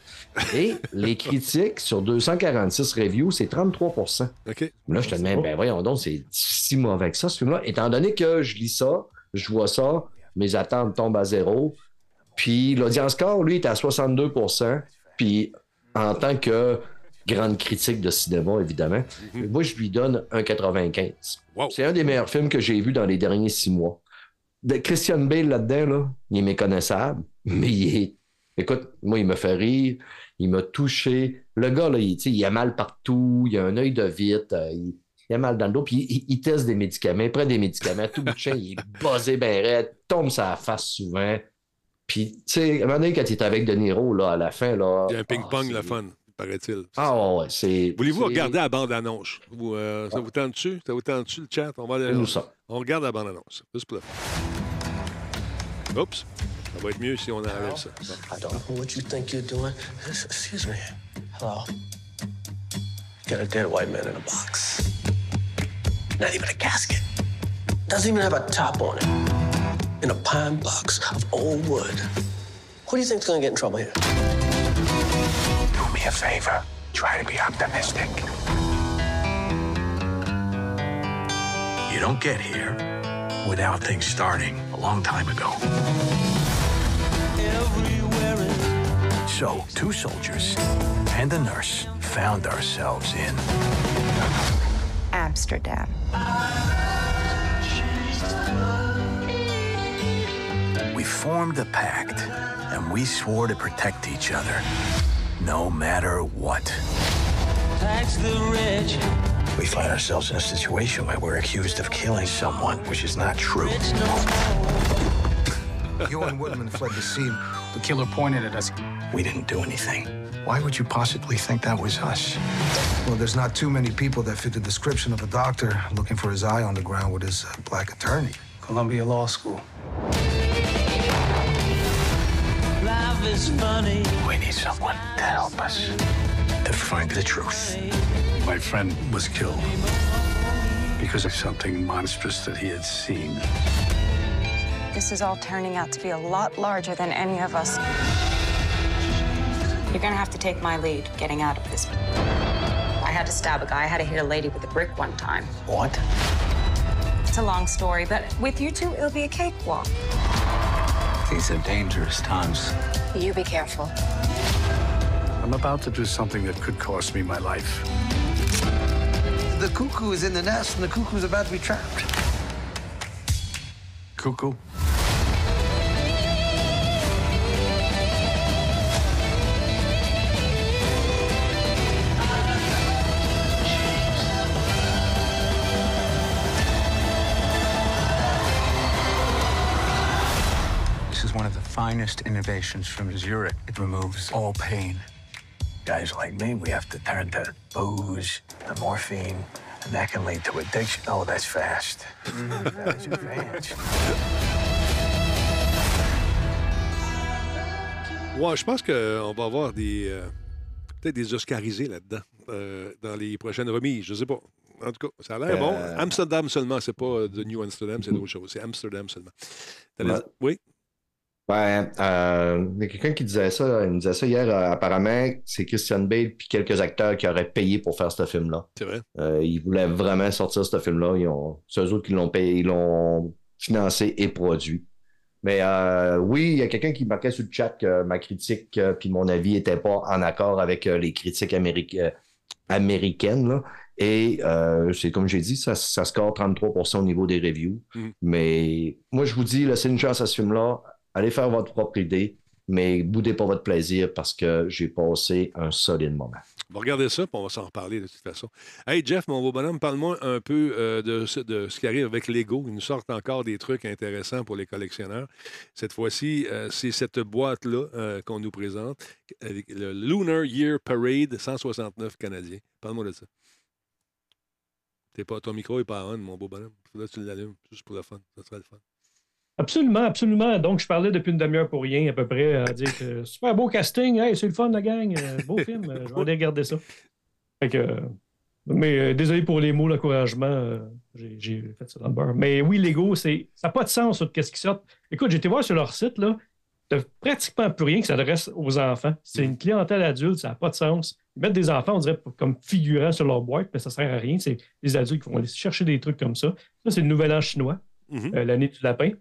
Et les critiques sur 246 reviews, c'est 33% Là, je te demande, ben voyons donc, c'est si mauvais que ça, ce film-là. Étant donné que je lis ça, je vois ça, mes attentes tombent à zéro. Puis l'audience score, lui, est à 62 Puis en tant que grande critique de cinéma, évidemment, mhm. moi, je lui donne un 95. C'est un des meilleurs films que j'ai vu dans les derniers six mois. De Christian Bale là-dedans, là, il est méconnaissable, mais il est. Écoute, moi, il me fait rire, il m'a touché. Le gars, là, il, il a mal partout, il a un œil de vite, euh, il, a mal dans le dos, puis il, teste des médicaments, il prend des médicaments, tout bout de il est buzzé ben raide, tombe sa face souvent. Puis, tu sais, à un moment donné, quand il est avec De Niro, là, à la fin, là. Il y a un ping-pong, ah, la fun. paraît-il. Ah ouais, c'est. Voulez-vous regarder la bande-annonce? Euh, ça vous tente-tu? Ça vous tente-tu le chat? On va aller. On regarde la bande-annonce. Juste pour Oups. Ça va être mieux si on enlève ça. I don't know what you think you're doing. Excuse me. Hello. Got a dead white man in a box. Not even a casket. Doesn't even have a top on it. In a pine box of old wood. Who do you think's gonna get in trouble here? Do me a favor. Try to be optimistic. You don't get here without things starting a long time ago. So, two soldiers and a nurse found ourselves in Amsterdam. Formed a pact, and we swore to protect each other, no matter what. the rich. We find ourselves in a situation where we're accused of killing someone, which is not true. you and Woodman fled the scene. The killer pointed at us. We didn't do anything. Why would you possibly think that was us? Well, there's not too many people that fit the description of a doctor looking for his eye on the ground with his uh, black attorney. Columbia Law School. Life is funny. We need someone to help us to find the truth. My friend was killed because of something monstrous that he had seen. This is all turning out to be a lot larger than any of us. You're gonna have to take my lead getting out of this. I had to stab a guy. I had to hit a lady with a brick one time. What? It's a long story, but with you two, it'll be a cakewalk. These are dangerous times. You be careful. I'm about to do something that could cost me my life. The cuckoo is in the nest, and the cuckoo's about to be trapped. Cuckoo? Finest innovations from Zurich. It removes all pain. Guys like me, we have to turn to booze, the morphine, and that can lead to addiction. Oh, that's fast. that's advanced. Ouais, je pense qu'on va avoir des. Euh, peut-être des Oscarisés là-dedans, euh, dans les prochaines remises. Je sais pas. En tout cas, ça a l'air euh... bon. Amsterdam seulement, c'est pas The New Amsterdam, c'est d'autres choses. C'est Amsterdam seulement. Ouais. Oui? Ben, euh, il y a quelqu'un qui disait ça, il me disait ça hier. Euh, apparemment, c'est Christian Bale puis quelques acteurs qui auraient payé pour faire ce film-là. C'est vrai. Euh, ils voulaient vraiment sortir ce film-là. c'est eux autres qui l'ont payé, ils l'ont financé et produit. Mais euh, oui, il y a quelqu'un qui marquait sur le chat que ma critique puis mon avis n'était pas en accord avec les critiques américaines. Là. Et c'est comme j'ai dit, ça, ça score 33% au niveau des reviews. Mm. Mais moi, je vous dis, c'est une chance à ce film-là allez faire votre propre idée, mais boudez pas votre plaisir parce que j'ai passé un solide moment. On va regarder ça, puis on va s'en reparler de toute façon. Hey Jeff, mon beau bonhomme, parle-moi un peu euh, de, ce qui arrive avec Lego. Ils nous sortent encore des trucs intéressants pour les collectionneurs. Cette fois-ci, euh, c'est cette boîte-là euh, qu'on nous présente, le Lunar Year Parade 169 canadiens. Parle-moi de ça. T'es pas, ton micro n'est pas on, mon beau bonhomme. Là, tu l'allumes, juste pour le fun. Ça serait le fun. Absolument, absolument. Donc, je parlais depuis une demi-heure pour rien, à peu près, à dire que super beau casting, hey, c'est le fun, la gang, euh, beau film, euh, je vais aller regarder ça. Fait que, mais euh, désolé pour les mots, l'encouragement, j'ai fait ça dans le beurre. Mais oui, Lego, ça n'a pas de sens, qu'est-ce qui sort. Écoute, j'ai été voir sur leur site, là, t'as pratiquement plus rien qui s'adresse aux enfants. C'est une clientèle adulte, ça n'a pas de sens. Ils mettent des enfants, on dirait, comme figurants sur leur boîte, mais ça ne sert à rien. C'est des adultes qui vont aller chercher des trucs comme ça. Ça, c'est le nouvel an chinois, mm-hmm. l'année du lapin.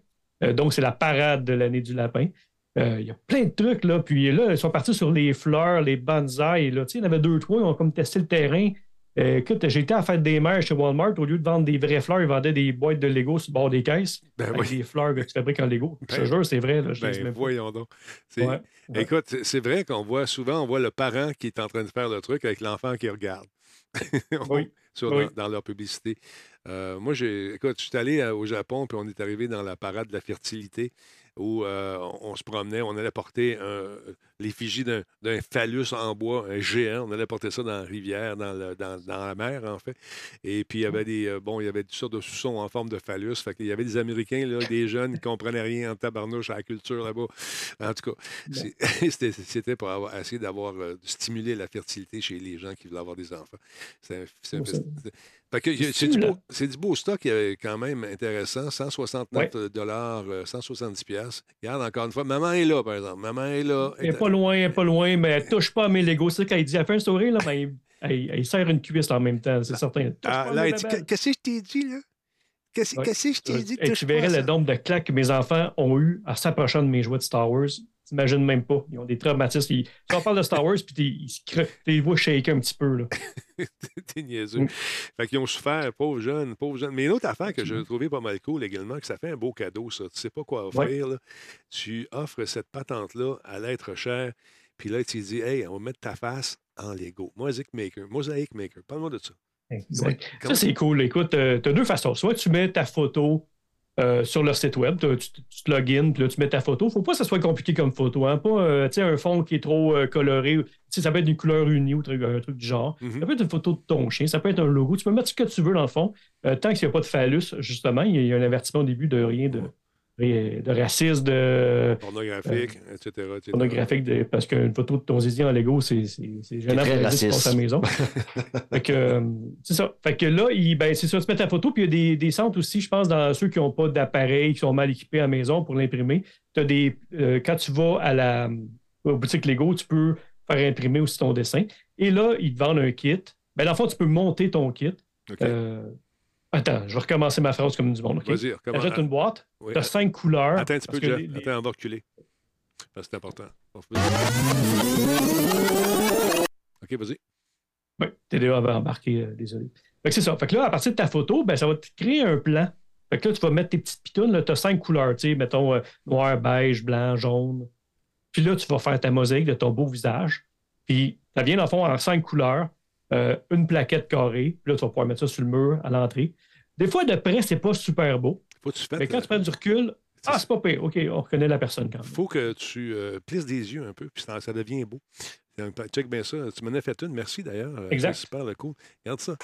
Euh, donc, c'est la parade de l'année du lapin. Euh, il y a plein de trucs, là. Puis là, ils sont partis sur les fleurs, les bonsaïs. Là. Il y en avait deux, trois, ils ont comme testé le terrain. Euh, écoute, j'ai été à la fête des mères chez Walmart. Au lieu de vendre des vraies fleurs, ils vendaient des boîtes de Lego sur le bord des caisses. Ben avec des fleurs que tu fabriques en Lego. je te ben jure, c'est vrai. Là, ben, voyons donc. Écoute, c'est vrai qu'on voit souvent, on voit le parent qui est en train de faire le truc avec l'enfant qui regarde. oui. Dans, leur publicité. Euh, moi, j'ai, écoute, je suis allé euh, au Japon, puis on est arrivé dans la parade de la fertilité où euh, on, se promenait, on allait porter l'effigie d'un phallus en bois, un géant. On allait porter ça dans la rivière, dans, dans, la mer, en fait. Et puis, il y avait des, euh, bon, il y avait toutes sortes de sous-sons en forme de phallus. Fait qu'il y avait des Américains, là, des jeunes qui ne comprenaient rien en tabarnouche à la culture là-bas. En tout cas, c'était pour avoir, essayer d'avoir, euh, stimuler la fertilité chez les gens qui voulaient avoir des enfants. C'est c'est du, beau, du beau stock euh, quand même intéressant. 169 dollars, 170 pièces. Regarde, encore une fois, maman est là, par exemple. Maman est là. Elle n'est pas loin, elle n'est pas loin, mais elle touche pas à mes Legos. C'est quand il dit, elle fait un sourire, là, ben, il, serre une cuisse en même temps, c'est certain. Ah, là, qu'est-ce que je t'ai dit, là? Qu'est-ce que je t'ai dit? tu verrais le nombre de claques que mes enfants ont eu en s'approchant de mes jouets de Star Wars. T'imagines même pas. Ils ont des traumatismes. Ils... Quand on parle de Star Wars, puis les voient shaker un petit peu. T'es niaiseux. Mm. Fait qu'ils ont souffert, pauvres jeunes, pauvres jeunes. Mais une autre affaire que j'ai trouvé pas mal cool également, que ça fait un beau cadeau, ça. Tu sais pas quoi offrir. Tu offres cette patente-là à l'être cher, puis là, tu dis, hey, on va mettre ta face en Lego. Mosaic Maker. Mosaic Maker. Parle-moi de ça. Ça, c'est cool. Écoute, euh, tu as deux façons. Soit tu mets ta photo euh, sur leur site web. Tu, te login, puis là, tu mets ta photo. faut pas que ça soit compliqué comme photo. Hein? Pas euh, un fond qui est trop euh, coloré. Ça peut être une couleur unie ou un truc du genre. Mm-hmm. Ça peut être une photo de ton chien. Ça peut être un logo. Tu peux mettre ce que tu veux dans le fond. tant qu'il n'y a pas de phallus, justement, il y a un avertissement au début de rien de de racisme, de. Pornographique, etc., euh, Pornographique, parce qu'une photo de ton zizi en Lego, c'est gênant pour ta maison. fait que, euh, c'est ça. Fait que là, ben, c'est ça, tu mets ta photo, puis il y a des, des centres aussi, je pense, dans ceux qui n'ont pas d'appareil, qui sont mal équipés à la maison pour l'imprimer. Des. Euh, quand tu vas à la boutique Lego, tu peux faire imprimer aussi ton dessin. Et là, ils te vendent un kit. Ben, dans le fond, tu peux monter ton kit. Attends, je vais recommencer ma phrase comme du monde. Vas-y, recommence. Achète une boîte, tu as cinq couleurs. Attends un petit peu, Jeff. Attends, on va reculer. Parce que c'est important. OK, vas-y. Oui, TDA avait embarqué, euh, désolé. Fait que c'est ça. Fait que là, à partir de ta photo, ben, ça va te créer un plan. Fait que là, tu vas mettre tes petites pitounes. Tu as cinq couleurs, tu sais, mettons euh, noir, beige, blanc, jaune. Puis là, tu vas faire ta mosaïque de ton beau visage. Puis ça vient, dans le fond, en cinq couleurs. Euh, une plaquette carrée. Puis là, tu vas pouvoir mettre ça sur le mur à l'entrée. Des fois, de près, c'est pas super beau. Faut que tu mais quand tu prends du recul, ah, c'est pas pire. OK, on reconnaît la personne quand même. faut que tu euh, plisses des yeux un peu, puis ça, devient beau. Check bien ça. Tu m'en as fait une. Merci d'ailleurs. Euh, exact. super le coup. Regarde ça.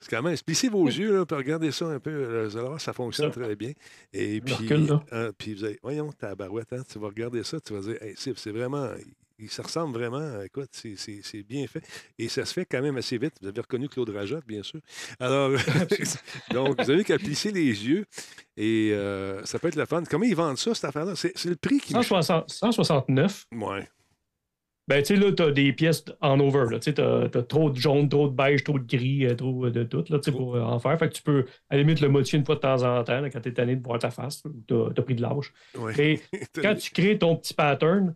C'est quand même. Plissez vos yeux, là, puis regardez ça un peu. ça fonctionne très bien. Et puis, puis vous allez, voyons, ta barouette, hein, tu vas regarder ça, tu vas dire, c'est vraiment ça ressemble vraiment, écoute, c'est bien fait. Et ça se fait quand même assez vite. Vous avez reconnu Claude Rajot, bien sûr. Alors, donc, vous avez qu'à plisser les yeux et euh, ça peut être le fun. Comment ils vendent ça, cette affaire-là? C'est le prix qui 160, 169. Ouais. Ben, tu sais, là, tu as des pièces en over. Tu sais, as, trop de jaune, trop de beige, trop de gris, euh, trop de tout, là, tu sais, pour euh, en faire. Fait que tu peux, à la limite, le modifier une fois de temps en temps, quand tu es tanné de voir ta face, tu as, pris de l'âge. Et quand tu crées ton petit pattern,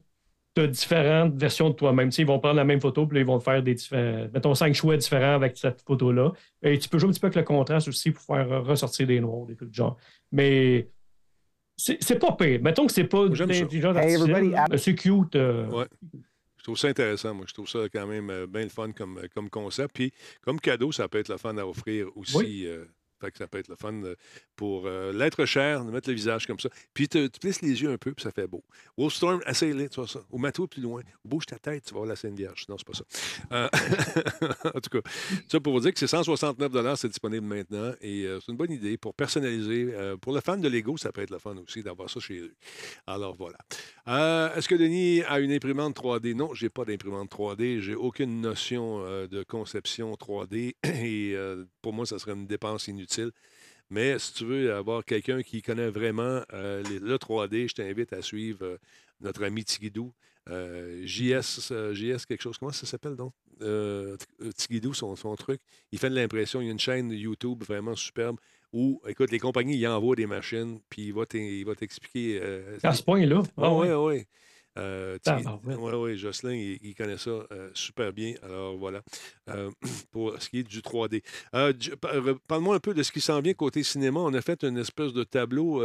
tu as différentes versions de toi-même. ils vont prendre la même photo, puis ils vont faire des différents, mettons, cinq choix différents avec cette photo-là. Et tu peux jouer un petit peu avec le contraste aussi pour faire ressortir des noirs, des trucs de genre. Mais c'est pas pire. Mettons que c'est pas l'intelligence artificielle. c'est cute. Euh. Ouais. Je trouve ça intéressant, moi. Je trouve ça quand même euh, bien le fun comme, comme concept. Puis, comme cadeau, ça peut être le fun à offrir aussi. Euh, fait que ça peut être le fun euh, pour euh, l'être cher, de mettre le visage comme ça. Puis tu, plisses les yeux un peu, puis ça fait beau. Wolfstorm, essaye-le, tu vois ça. Ou mets-toi plus loin. Ou bouge ta tête, tu vas voir la scène vierge. Non, c'est pas ça. Euh, en tout cas, ça pour vous dire que c'est 169 c'est disponible maintenant. Et c'est une bonne idée pour personnaliser. pour le fan de Lego, ça peut être le fun aussi d'avoir ça chez eux. Alors voilà. Est-ce que Denis a une imprimante 3D? Non, j'ai pas d'imprimante 3D. J'ai aucune notion de conception 3D. Et pour moi, ça serait une dépense inutile mais si tu veux avoir quelqu'un qui connaît vraiment euh, le 3D, je t'invite à suivre euh, notre ami Tigidou. Euh, JS, JS, quelque chose. Comment ça s'appelle donc? Tigidou, son, son, truc. Il fait de l'impression. Il y a une chaîne YouTube vraiment superbe où, écoute, les compagnies, ils envoient des machines, puis il va t'expliquer. à ce point-là? Ah, oui, oui. Euh, oui, oui, Jocelyn, il, connaît ça euh, super bien. Alors voilà, euh, pour ce qui est du 3D. Parle-moi un peu de ce qui s'en vient côté cinéma. On a fait une espèce de tableau,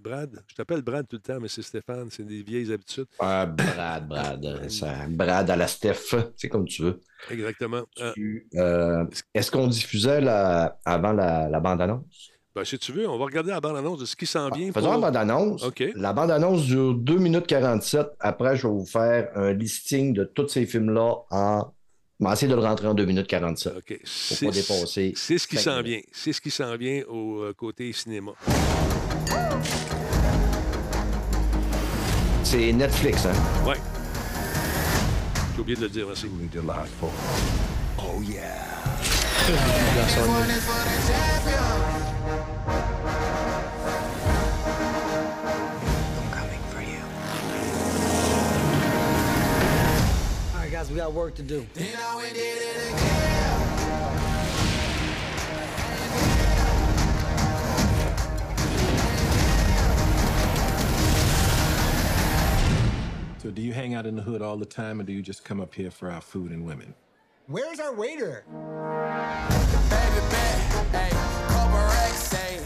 Brad. Je t'appelle Brad tout le temps, mais c'est Stéphane, c'est des vieilles habitudes. Ah, Brad, Brad. Ça, Brad à la Steph, c'est comme tu veux. Exactement. Est-ce qu'on diffusait la, avant la, la bande-annonce? Ben, si tu veux, on va regarder la bande-annonce de ce qui s'en vient. faisons la bande-annonce. La bande-annonce dure 2 minutes 47. Après, je vais vous faire un listing de tous ces films-là en. Je vais essayer de le rentrer en 2 minutes 47. OK. Pour pas dépasser. C'est ce qui s'en vient. C'est ce qui s'en vient au euh, côté cinéma. C'est Netflix, hein? Ouais. J'ai oublié de le dire aussi. Oh yeah. guys, we got work to do. So do you hang out in the hood all the time, or do you just come up here for our food and women? Where's our waiter? Baby, hey, couple racks, hey,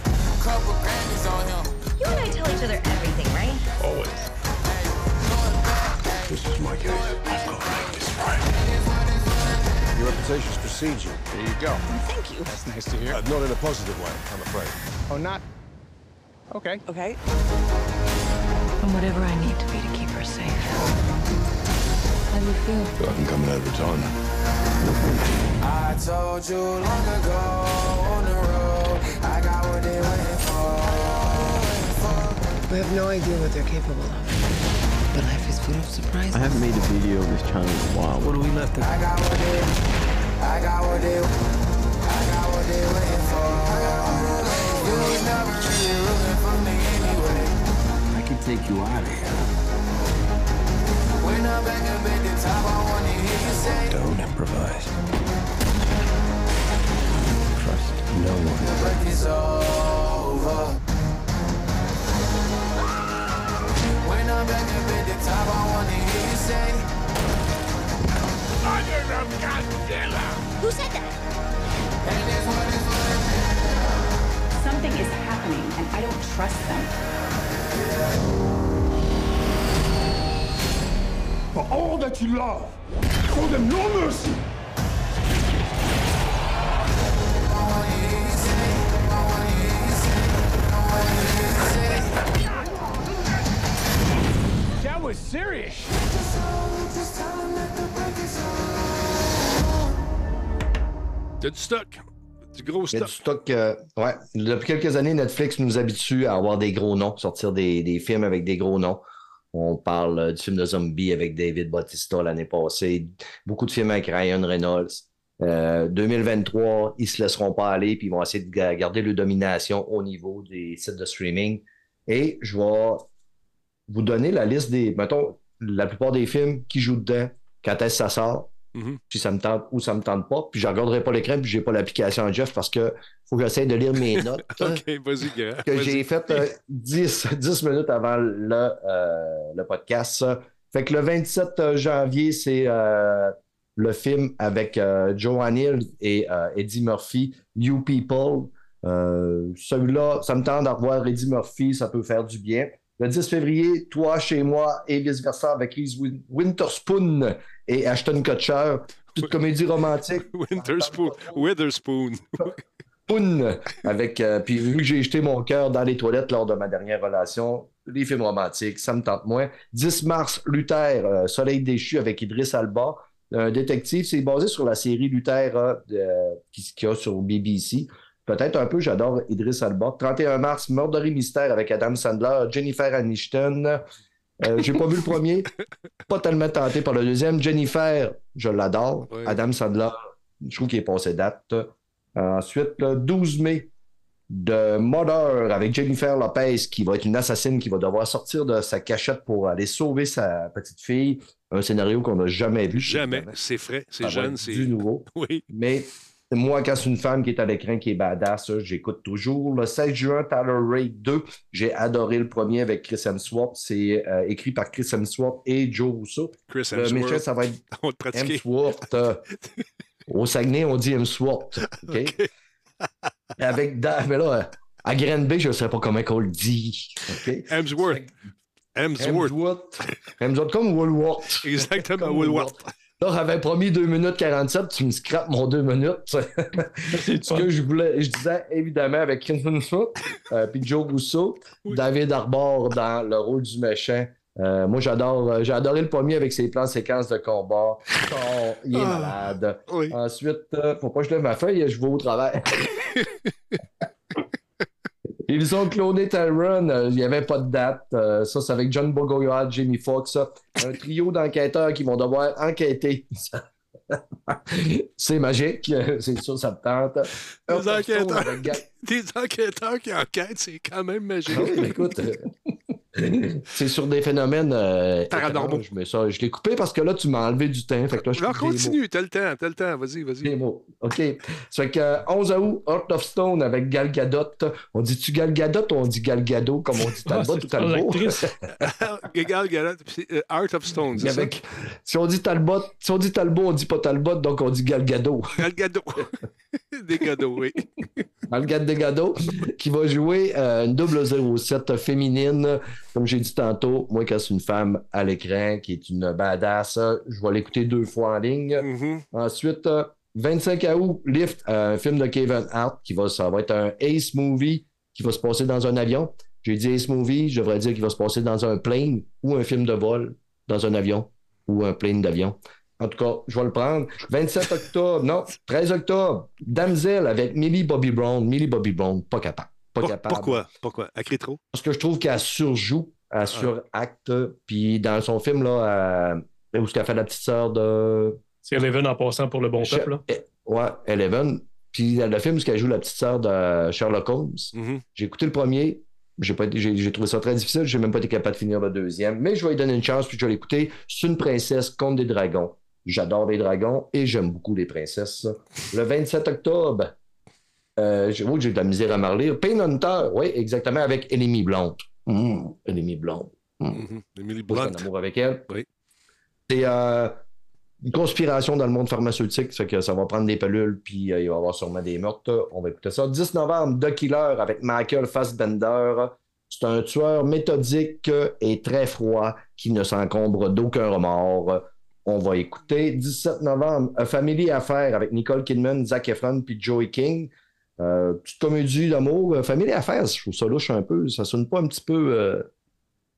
couple Grammys on him. You and I tell each other everything, right? Always. This is my case. I've got to make this right. Your reputation's precede you. There you go. Thank you. That's nice to hear. Uh, not in a positive way, I'm afraid. Oh, not? Okay. Okay. And whatever I need to be to keep her safe. How do you feel? feel like I'm coming out of retirement. I told you long ago on the road, We have no idea what they're capable of. But life is full of surprises. I haven't made a video of this channel in a while. What are we left with? I got what they, I got what they, I got what they waiting for. You was never really rooting for me anyway. I can take you out of here. When I'm back up at the top, I wanna hear you say, Don't improvise. Trust no one. The break is over. When I'm back up at the top, I wanna hear you say, Under the Godzilla! Who said that? Something is happening, and I don't trust them. For all that you love, show them no mercy! Serious. T'as du stock. Du gros stock. Du stock euh, ouais. Depuis quelques années, Netflix nous habitue à avoir des gros noms, sortir des, des films avec des gros noms. On parle euh, du film de zombie avec David Bautista l'année passée, beaucoup de films avec Ryan Reynolds. Euh, 2023, ils se laisseront pas aller, puis ils vont essayer de garder leur domination au niveau des sites de streaming. Et je vais vous donnez la liste des, mettons, la plupart des films qui jouent dedans, quand est-ce que ça sort, mhm. si ça me tente ou ça me tente pas, puis je regarderai pas l'écran, puis j'ai pas l'application à Jeff parce que faut que j'essaie de lire mes notes. OK, vas-y, Que j'ai fait 10, euh, minutes avant le, euh, le podcast. Fait que le 27 euh, janvier, c'est le film avec Joanne Hill et Eddie Murphy, You People. Celui-là, ça me tente de revoir Eddie Murphy, ça peut faire du bien. Le 10 février, toi chez moi et vice-versa avec Reese Winterspoon et Ashton Kutcher. Toute comédie romantique. Winterspoon. Witherspoon. Spoon. Avec, euh, puis vu que j'ai jeté mon cœur dans les toilettes lors de ma dernière relation, les films romantiques, ça me tente moins. 10 mars, Luther, euh, Soleil déchu avec Idriss Alba. Un détective, c'est basé sur la série Luther euh, qui, qui a sur BBC. Peut-être un peu, j'adore Idriss Alba. 31 mars, Murdery Mystère avec Adam Sandler, Jennifer Aniston. Euh, j'ai pas vu le premier, pas tellement tenté par le deuxième. Jennifer, je l'adore. Adam Sandler, je trouve qu'il est passé date. ensuite, le 12 mai, de Mother avec Jennifer Lopez, qui va être une assassine qui va devoir sortir de sa cachette pour aller sauver sa petite fille. Un scénario qu'on n'a jamais vu. Jamais. C'est frais, c'est jeune, c'est. Du nouveau. Oui. Mais moi, quand c'est une femme qui est à l'écran qui est badass, j'écoute toujours. Le 16 juin, Tyler Ray 2. J'ai adoré le premier avec Chris Hemsworth. C'est euh, écrit par Chris Hemsworth et Joe Russo. Chris Hemsworth. Le méchant, ça va être Hemsworth. Euh, au Saguenay, on dit Hemsworth. OK? avec mais là, à Granby, je ne sais pas comment on le dit. Hemsworth. Hemsworth. Hemsworth. Hemsworth comme Woolworth. Exactement, Woolworth. Là, j'avais promis 2 minutes 47, tu me scrapes mon 2 minutes. C'est ce que je voulais. Je disais évidemment avec Crimson Foot, euh, puis Joe Rousseau, David Arbor dans le rôle du méchant. Euh, moi, j'adore. Euh, j'ai adoré le premier avec ses plans séquences de combat. Oh, il est ah, malade. Ensuite, faut pas que je lève ma feuille, je vais au travers. Ils ont cloné Tyrone, il n'y avait pas de date. ça, c'est avec John Bogoyard, Jamie Foxx. Un trio d'enquêteurs qui vont devoir enquêter. c'est magique, c'est sûr, ça me tente. Des enquêteurs, des enquêteurs qui enquêtent, c'est quand même magique. Ah écoute, c'est sur des phénomènes euh, paranormaux. Je, je l'ai coupé parce que là, tu m'as enlevé du temps. Fait que là, je Alors, continue, t'as le temps, t'as le temps. Vas-y, vas-y. OK. Ça fait que 11 août, Heart of Stone avec Gal Gadot. On dit-tu Gal Gadot ou on dit Gal Gadot comme on dit Talbot ou Talbot? Gal Gadot, euh, Heart of Stone, c'est avec... Si on dit Talbot, si on dit Talbot, on dit pas Talbot, donc on dit Gal Gadot. Gal Gadot. des cadeaux, oui. Gal Gadot, qui va jouer euh, une double 07 féminine comme j'ai dit tantôt, moi, quand c'est une femme à l'écran qui est une badass, je vais l'écouter deux fois en ligne. Mm-hmm. Ensuite, 25 euh, août, Lift, euh, un film de Kevin Hart, qui va, ça va être un Ace Movie qui va se passer dans un avion. J'ai dit Ace Movie, je devrais dire qu'il va se passer dans un plane ou un film de vol dans un avion ou un plane d'avion. En tout cas, je vais le prendre. 27 octobre, non, 13 octobre, Damsel avec Millie Bobby Brown. Millie Bobby Brown, pas capable. Pourquoi? Pourquoi? Elle crie trop? Parce que je trouve qu'elle surjoue, elle ah. suracte. Puis dans son film, là, où ce qu'elle fait la petite sœur de. C'est Eleven en passant pour le bon peuple, là. Eh, ouais, Eleven. Puis le film où elle joue la petite sœur de Sherlock Holmes. Mm-hmm. J'ai écouté le premier. J'ai, pas j'ai, trouvé ça très difficile. J'ai même pas été capable de finir le deuxième. Mais je vais lui donner une chance, puis je vais l'écouter. C'est une princesse contre des dragons. J'adore les dragons et j'aime beaucoup les princesses. Le 27 octobre, euh, j'ai de la misère à marler. Pain Hunter, oui, exactement, avec Enemy Blunt. Mmh, Enemy Blunt. Mmh. Mmh. Blunt. amour avec elle. Oui. C'est euh, une conspiration dans le monde pharmaceutique, ça que ça va prendre des pelules, puis euh, il va y avoir sûrement des meurtres. On va écouter ça. 10 novembre, The Killer avec Michael Fassbender. C'est un tueur méthodique et très froid qui ne s'encombre d'aucun remords. On va écouter 17 novembre, A Family Affair avec Nicole Kidman, Zac Efron puis Joey King. Euh, petite comédie d'amour, euh, famille affaires, je trouve ça louche un peu. Ça sonne pas un petit peu euh,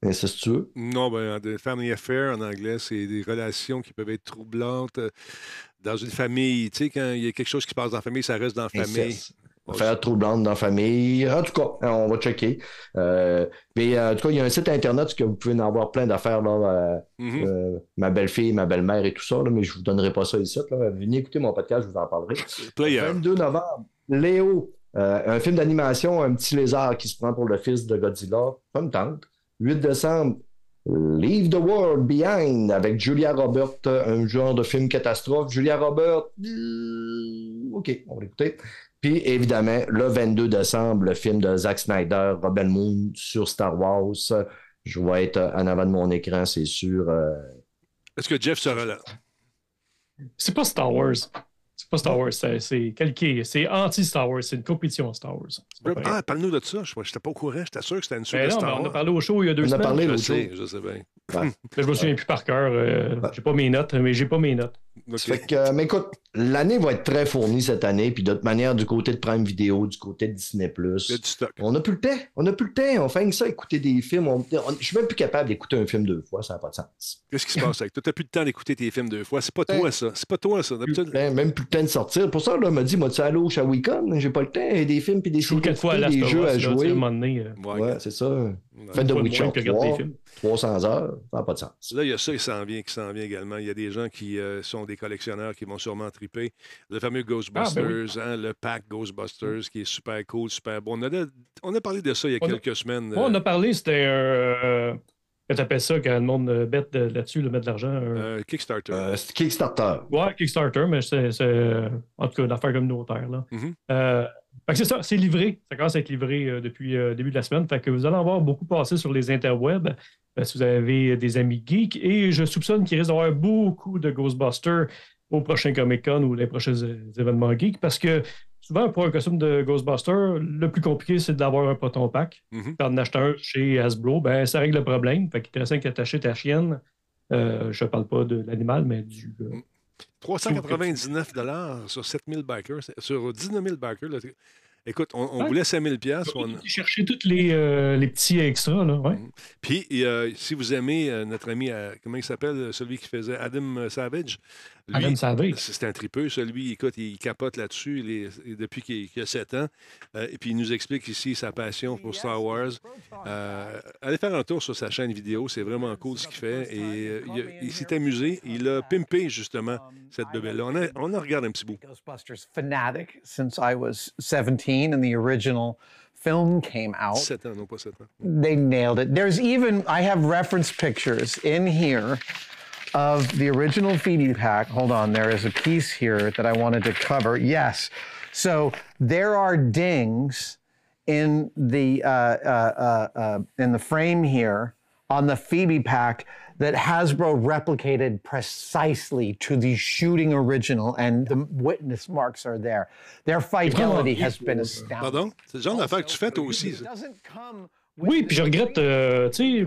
incestueux? Non, ben, family affair en anglais, c'est des relations qui peuvent être troublantes dans une famille. Tu sais, quand il y a quelque chose qui passe dans la famille, ça reste dans la famille. Faire troublante dans la famille. En tout cas, on va checker. mais en tout cas, il y a un site internet que vous pouvez en avoir plein d'affaires. là. Mm-hmm. ma belle-fille, ma belle-mère et tout ça, mais je ne vous donnerai pas ça ici. Là. Venez écouter mon podcast, je vous en parlerai. Le 22 novembre. Léo, euh, un film d'animation, un petit lézard qui se prend pour le fils de Godzilla. Ça me tente. 8 décembre, Leave the World Behind avec Julia Roberts, un genre de film catastrophe. Julia Roberts, euh, OK, on va l'écouter. Puis évidemment, le 22 décembre, le film de Zack Snyder, Rebel Moon sur Star Wars. Je vais être en avant de mon écran, c'est sûr. Euh. Est-ce que Jeff sera là? C'est pas Star Wars pas Star Wars, c'est calqué. C'est anti-Star Wars, c'est une compétition Star Wars. Ah, parle-nous de ça. Je n'étais pas au courant, j'étais sûr que c'était une suite ben de Star Wars. On a parlé au show il y a deux semaines. On a parlé je sais, je sais bien. Je me souviens plus par cœur. Euh, j'ai pas mes notes, mais j'ai pas mes notes. que, mais écoute, l'année va être très fournie cette année, puis d'autre manière, du côté de Prime Video, du côté de Disney+. On n'a plus le temps. On n'a plus le temps. On fait que ça, écouter des films. Je je suis même plus capable d'écouter un film deux fois, ça n'a pas de sens. Qu'est-ce qui se passe avec toi? Tu n'as plus le temps d'écouter tes films deux fois. C'est pas toi, ça. C'est pas toi, ça. même plus le temps de sortir. Pour ça, là, m'a dit, moi, tu allé au Shawicon? J'ai pas le temps. des films puis des séries, des jeux à jouer. Euh, ouais, c'est ça. Fait de Witcher 3, 300 heures, ça n'a pas de sens. Là, il y a ça qui s'en vient, qui s'en vient également. Il y a des gens qui euh, sont des collectionneurs qui vont sûrement triper. Le fameux Ghostbusters, ah, ben hein, le pack Ghostbusters qui est super cool, super bon. On a, on a parlé de ça il y a quelques semaines. on a parlé, c'était un. Euh, tu appelles ça quand le monde bête là-dessus, le mettre de l'argent? Euh, Kickstarter. Euh, Kickstarter. Ouais, Kickstarter, mais c'est en tout cas une affaire communautaire. Là. Mm c'est ça, c'est livré. Ça commence à être livré euh, depuis le euh, début de la semaine. Fait que vous allez en voir beaucoup passer sur les interwebs euh, si vous avez des amis geeks. Et je soupçonne qu'il risque d'avoir beaucoup de Ghostbusters au prochain Comic Con ou les prochains événements geeks parce que souvent, pour un costume de Ghostbuster, le plus compliqué, c'est d'avoir un proton pack. Mm -hmm. Quand on achète un chez Hasbro, ben, ça règle le problème. Fait qu'il te reste qu'à attacher ta chienne je ne parle pas de l'animal, mais du. 399 sur 7000 bikers, sur 19 000 bikers. Écoute, on, on voulait 5000 pièces. On... chercher tous les, euh, les, petits extras. Là, ouais. Mm. Puis, euh, si vous aimez euh, notre ami, comment il s'appelle, celui qui faisait Adam Savage, Adam Savage. C'est un tripeux, celui, écoute, il capote là-dessus depuis qu'il a 7 ans. et puis, il nous explique ici sa passion pour Star Wars. allez faire un tour sur sa chaîne vidéo, c'est vraiment cool ce qu'il fait. Et il, s'est amusé. Il a pimpé, justement, cette bébé-là. On, on a regardé un petit bout. Ghostbusters fanatic since I was 17. 17 and the original film came out. Sept no, pas sept They nailed it. There's even, I have reference pictures in here of the original Feedy pack. Hold on, there is a piece here that I wanted to cover. Yes. So there are dings in the uh, uh, uh, uh in the frame here on the Phoebe pack that Hasbro replicated precisely to the shooting original, and the witness marks are there. Their fidelity has been astounding. Pardon? C'est le genre d'affaire que tu fais toi aussi. Oui, puis je regrette, euh, tu sais,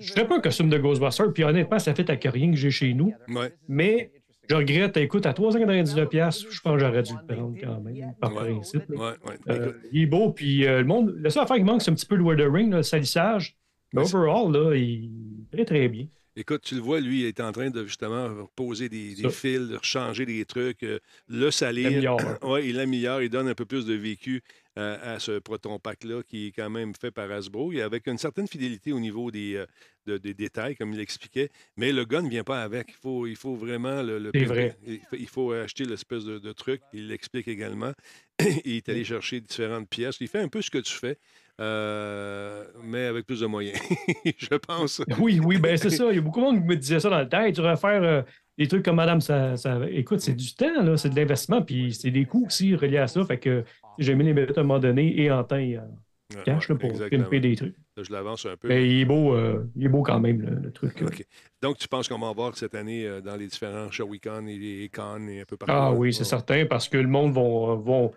je ferais pas un costume de Ghostbuster, puis honnêtement, ça fait à rien que j'ai chez nous. Ouais. Mais je regrette, écoute, à 399$, je pense que j'aurais dû le prendre quand même, par ouais. principe. Ouais. Euh, il est beau, puis euh, le monde, la seule affaire qui manque, c'est un petit peu le weathering, le salissage. Mais overall, là, il est très, très bien. Écoute, tu le vois, lui, il est en train de justement poser des, fils, de changer des trucs, euh, le salir. Oui, il l'améliore, il donne un peu plus de vécu euh, à ce Proton Pack-là, qui est quand même fait par Hasbro, et avec une certaine fidélité au niveau des, euh, des détails, comme il l'expliquait. Mais le gun ne vient pas avec. Il faut, il faut vraiment le. Vrai. Il, faut acheter l'espèce de, truc. Il l'explique également. il est allé chercher différentes pièces. Il fait un peu ce que tu fais. Euh, mais avec plus de moyens, je pense. Oui, oui, ben c'est ça. Il y a beaucoup de monde qui me disait ça dans le temps. tu devrais faire euh, des trucs comme Madame, ça, écoute, c'est du temps, là, c'est de l'investissement, puis c'est des coûts aussi reliés à ça. Fait que j'ai mis les mettre à un moment donné et en temps et en cash pour payer des trucs. je l'avance un peu. Mais il, est beau, euh, il est beau quand même, le, truc. Donc, tu penses qu'on va en voir cette année dans les différents Shawicon et les Con et un peu partout? Ah oui, c'est certain, parce que le monde va,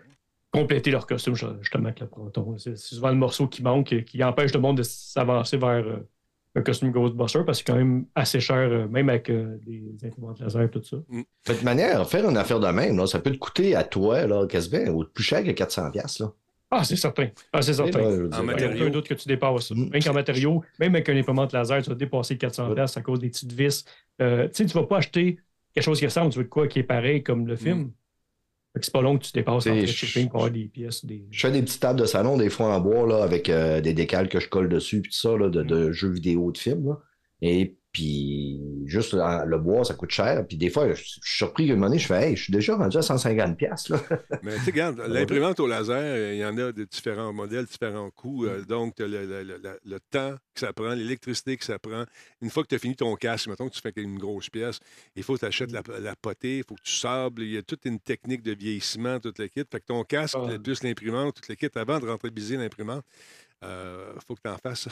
compléter leur costume, justement, avec le Proton. C'est souvent le morceau qui manque, qui empêche le monde de s'avancer vers euh, un costume Ghostbuster parce que c'est quand même assez cher, euh, même avec euh, des imprimantes laser et tout ça. Mm. De toute manière, faire une affaire de même, ça peut te coûter à toi, là, quasiment, ou plus cher que 400$. Là. Ah, c'est certain. Ah, c'est certain. en matériaux. Il y a d'autre que tu dépasses. Mm. Même qu'en matériaux, même avec un imprimante laser, tu vas dépasser 400$ à cause des petites vis. tu sais, tu ne vas pas acheter quelque chose qui ressemble, tu veux de quoi qui est pareil comme le film. C'est pas long que tu dépasses en shipping pour avoir des pièces. Des... Je fais des petites tables de salon, des fois en bois, là, avec euh, des décals que je colle dessus, puis tout ça, là, de, de, mm. jeux vidéo, de films. Là. Et puis, juste le bois, ça coûte cher. Puis des fois, je, suis surpris qu'à un moment donné, je fais, hey, je suis déjà rendu à 150$. Là. Mais tu regarde, l'imprimante au laser, il y en a de différents modèles, différents coûts. Euh, donc, le, le, le, le, temps que ça prend, l'électricité que ça prend. Une fois que tu as fini ton casque, mettons que tu fais une grosse pièce, il faut que tu achètes la, la, potée, il faut que tu sables. Il y a toute une technique de vieillissement, toute la kit. Fait que ton casque, plus l'imprimante, toute la kit, avant de rentabiliser l'imprimante, il euh, faut que tu en fasses.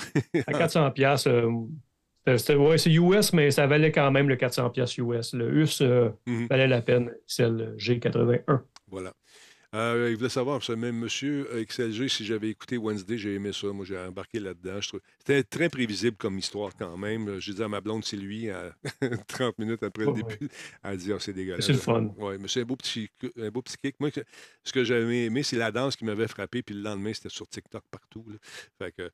à 400$, euh, oui, c'est US, mais ça valait quand même le 400 pièces US. Le US euh, mhm. valait la peine, c'est le G81. Voilà. Euh, il voulait savoir, ce même monsieur XLG, si j'avais écouté Wednesday, j'ai aimé ça. Moi, j'ai embarqué là-dedans. C'était très prévisible comme histoire quand même. J'ai dit à ma blonde, c'est lui, à 30 minutes après le début. Elle a dit, oh, c'est dégueulasse. C'est le fun. Oui, mais c'est un beau petit, un beau petit kick. Moi, ce que j'avais aimé, c'est la danse qui m'avait frappé. Puis le lendemain, c'était sur TikTok partout. Fait que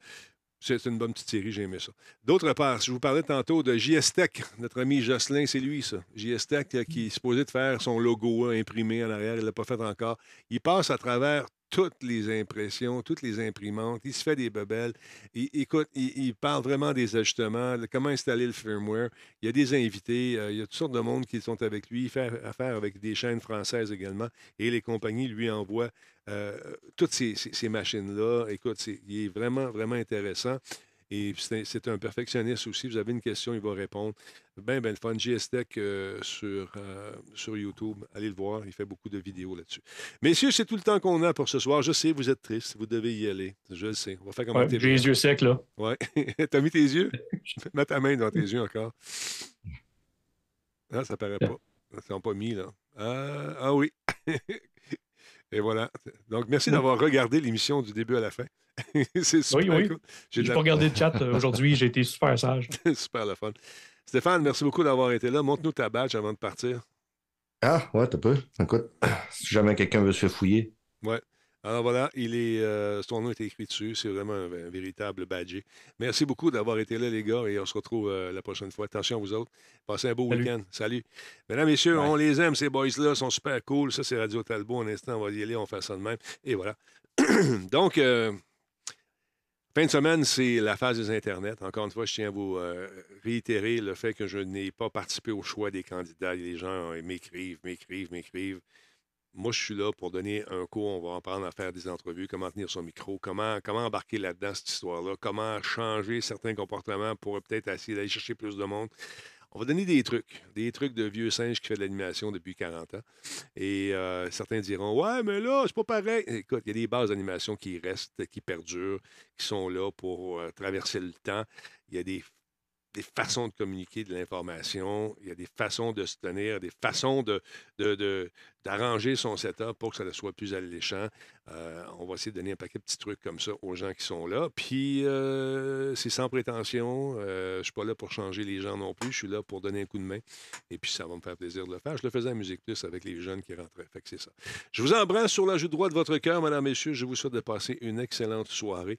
c'est une bonne petite série, j'ai aimé ça. D'autre part, je vous parlais tantôt de JS Tech, notre ami Jocelyn, c'est lui, ça. JS Tech euh, qui est supposé de faire son logo imprimé en arrière, il ne l'a pas fait encore. Il passe à travers toutes les impressions, toutes les imprimantes. Il se fait des bebelles. Il, écoute, il, parle vraiment des ajustements, de comment installer le firmware. Il y a des invités, euh, il y a toutes sortes de monde qui sont avec lui. Il fait affaire avec des chaînes françaises également. Et les compagnies lui envoient euh, toutes ces, ces machines-là. Écoute, il est vraiment, vraiment intéressant. Et c'est un perfectionniste aussi. Vous avez une question, il va répondre. Ben, ben, le fun. Euh, sur, euh, sur YouTube. Allez le voir. Il fait beaucoup de vidéos là-dessus. Messieurs, c'est tout le temps qu'on a pour ce soir. Je sais, vous êtes triste. Vous devez y aller. Je le sais. On va faire comme ouais, J'ai les yeux secs, là. Oui. T'as mis tes yeux? Mets ta main dans tes yeux encore. Ah, ça paraît pas. Ils sont pas mis, là. Ah, ah oui. Et voilà. Donc, merci d'avoir regardé l'émission du début à la fin. c'est super oui, oui. J'ai pas regardé le chat aujourd'hui, j'ai été super sage. super le fun. Stéphane, merci beaucoup d'avoir été là. Montre-nous ta badge avant de partir. Ah, ouais, tu peux. Écoute, si jamais quelqu'un veut se faire fouiller. Ouais. Alors voilà, il est, euh, son nom est écrit dessus. C'est vraiment un, véritable badge. Merci beaucoup d'avoir été là, les gars, et on se retrouve euh, la prochaine fois. Attention, vous autres. Passez un beau week-end. Salut. Mesdames, Messieurs, on les aime, ces boys-là. Ils sont super cool. Ça, c'est Radio Talbot. Un instant, on va y aller, on fait ça de même. Et voilà. Donc, euh, Fin de semaine, c'est la phase des Internets. Encore une fois, je tiens à vous réitérer le fait que je n'ai pas participé au choix des candidats. Les gens m'écrivent, m'écrivent, m'écrivent. Moi, je suis là pour donner un cours. On va apprendre à faire des entrevues, comment tenir son micro, comment, comment embarquer là-dedans, cette histoire-là, comment changer certains comportements pour peut-être essayer d'aller chercher plus de monde. On va donner des trucs, des trucs de vieux singe qui fait de l'animation depuis 40 ans. Et euh, certains diront Ouais, mais là, c'est pas pareil. Écoute, il y a des bases d'animation qui restent, qui perdurent, qui sont là pour euh, traverser le temps. Il y a des des façons de communiquer de l'information, il y a des façons de se tenir, des façons de, d'arranger son setup pour que ça soit plus alléchant. Euh, on va essayer de donner un paquet de petits trucs comme ça aux gens qui sont là. Puis, euh, c'est sans prétention. Euh, je ne suis pas là pour changer les gens non plus. Je suis là pour donner un coup de main. Et puis, ça va me faire plaisir de le faire. Je le faisais à Musique Plus avec les jeunes qui rentraient. Fait que c'est ça. Je vous embrasse sur la joue droite de votre cœur, mesdames, messieurs. Je vous souhaite de passer une excellente soirée.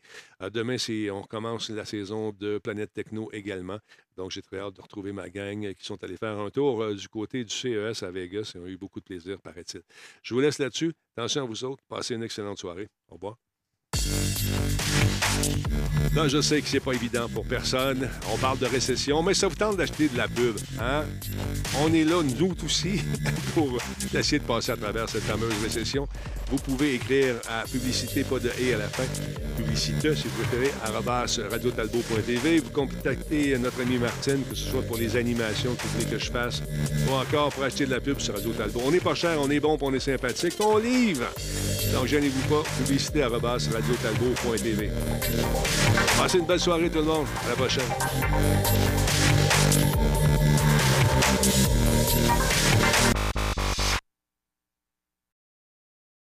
demain, on commence la saison de Planète Techno également. Donc, j'ai très hâte de retrouver ma gang qui sont allés faire un tour du côté du CES à Vegas et ont eu beaucoup de plaisir par je vous laisse là-dessus. Attention à vous autres. Passez une excellente soirée. Au revoir. Là, je sais que c'est pas évident pour personne. On parle de récession, mais ça vous tente d'acheter de la pub, hein? On est là, nous aussi, pour essayer de passer à travers cette fameuse récession. Vous pouvez écrire à publicité, pas de et à la fin, publicité, si vous préférez, radiotalbo.tv. Vous contactez notre ami Martine, que ce soit pour les animations que vous voulez que je fasse, ou encore pour acheter de la pub sur Radio Talbot. On n'est pas cher, on est bon, on est sympathique, on livre. Donc, gênez-vous pas, publicité radiotalbo.tv. Passez une belle soirée tout le monde. À la prochaine.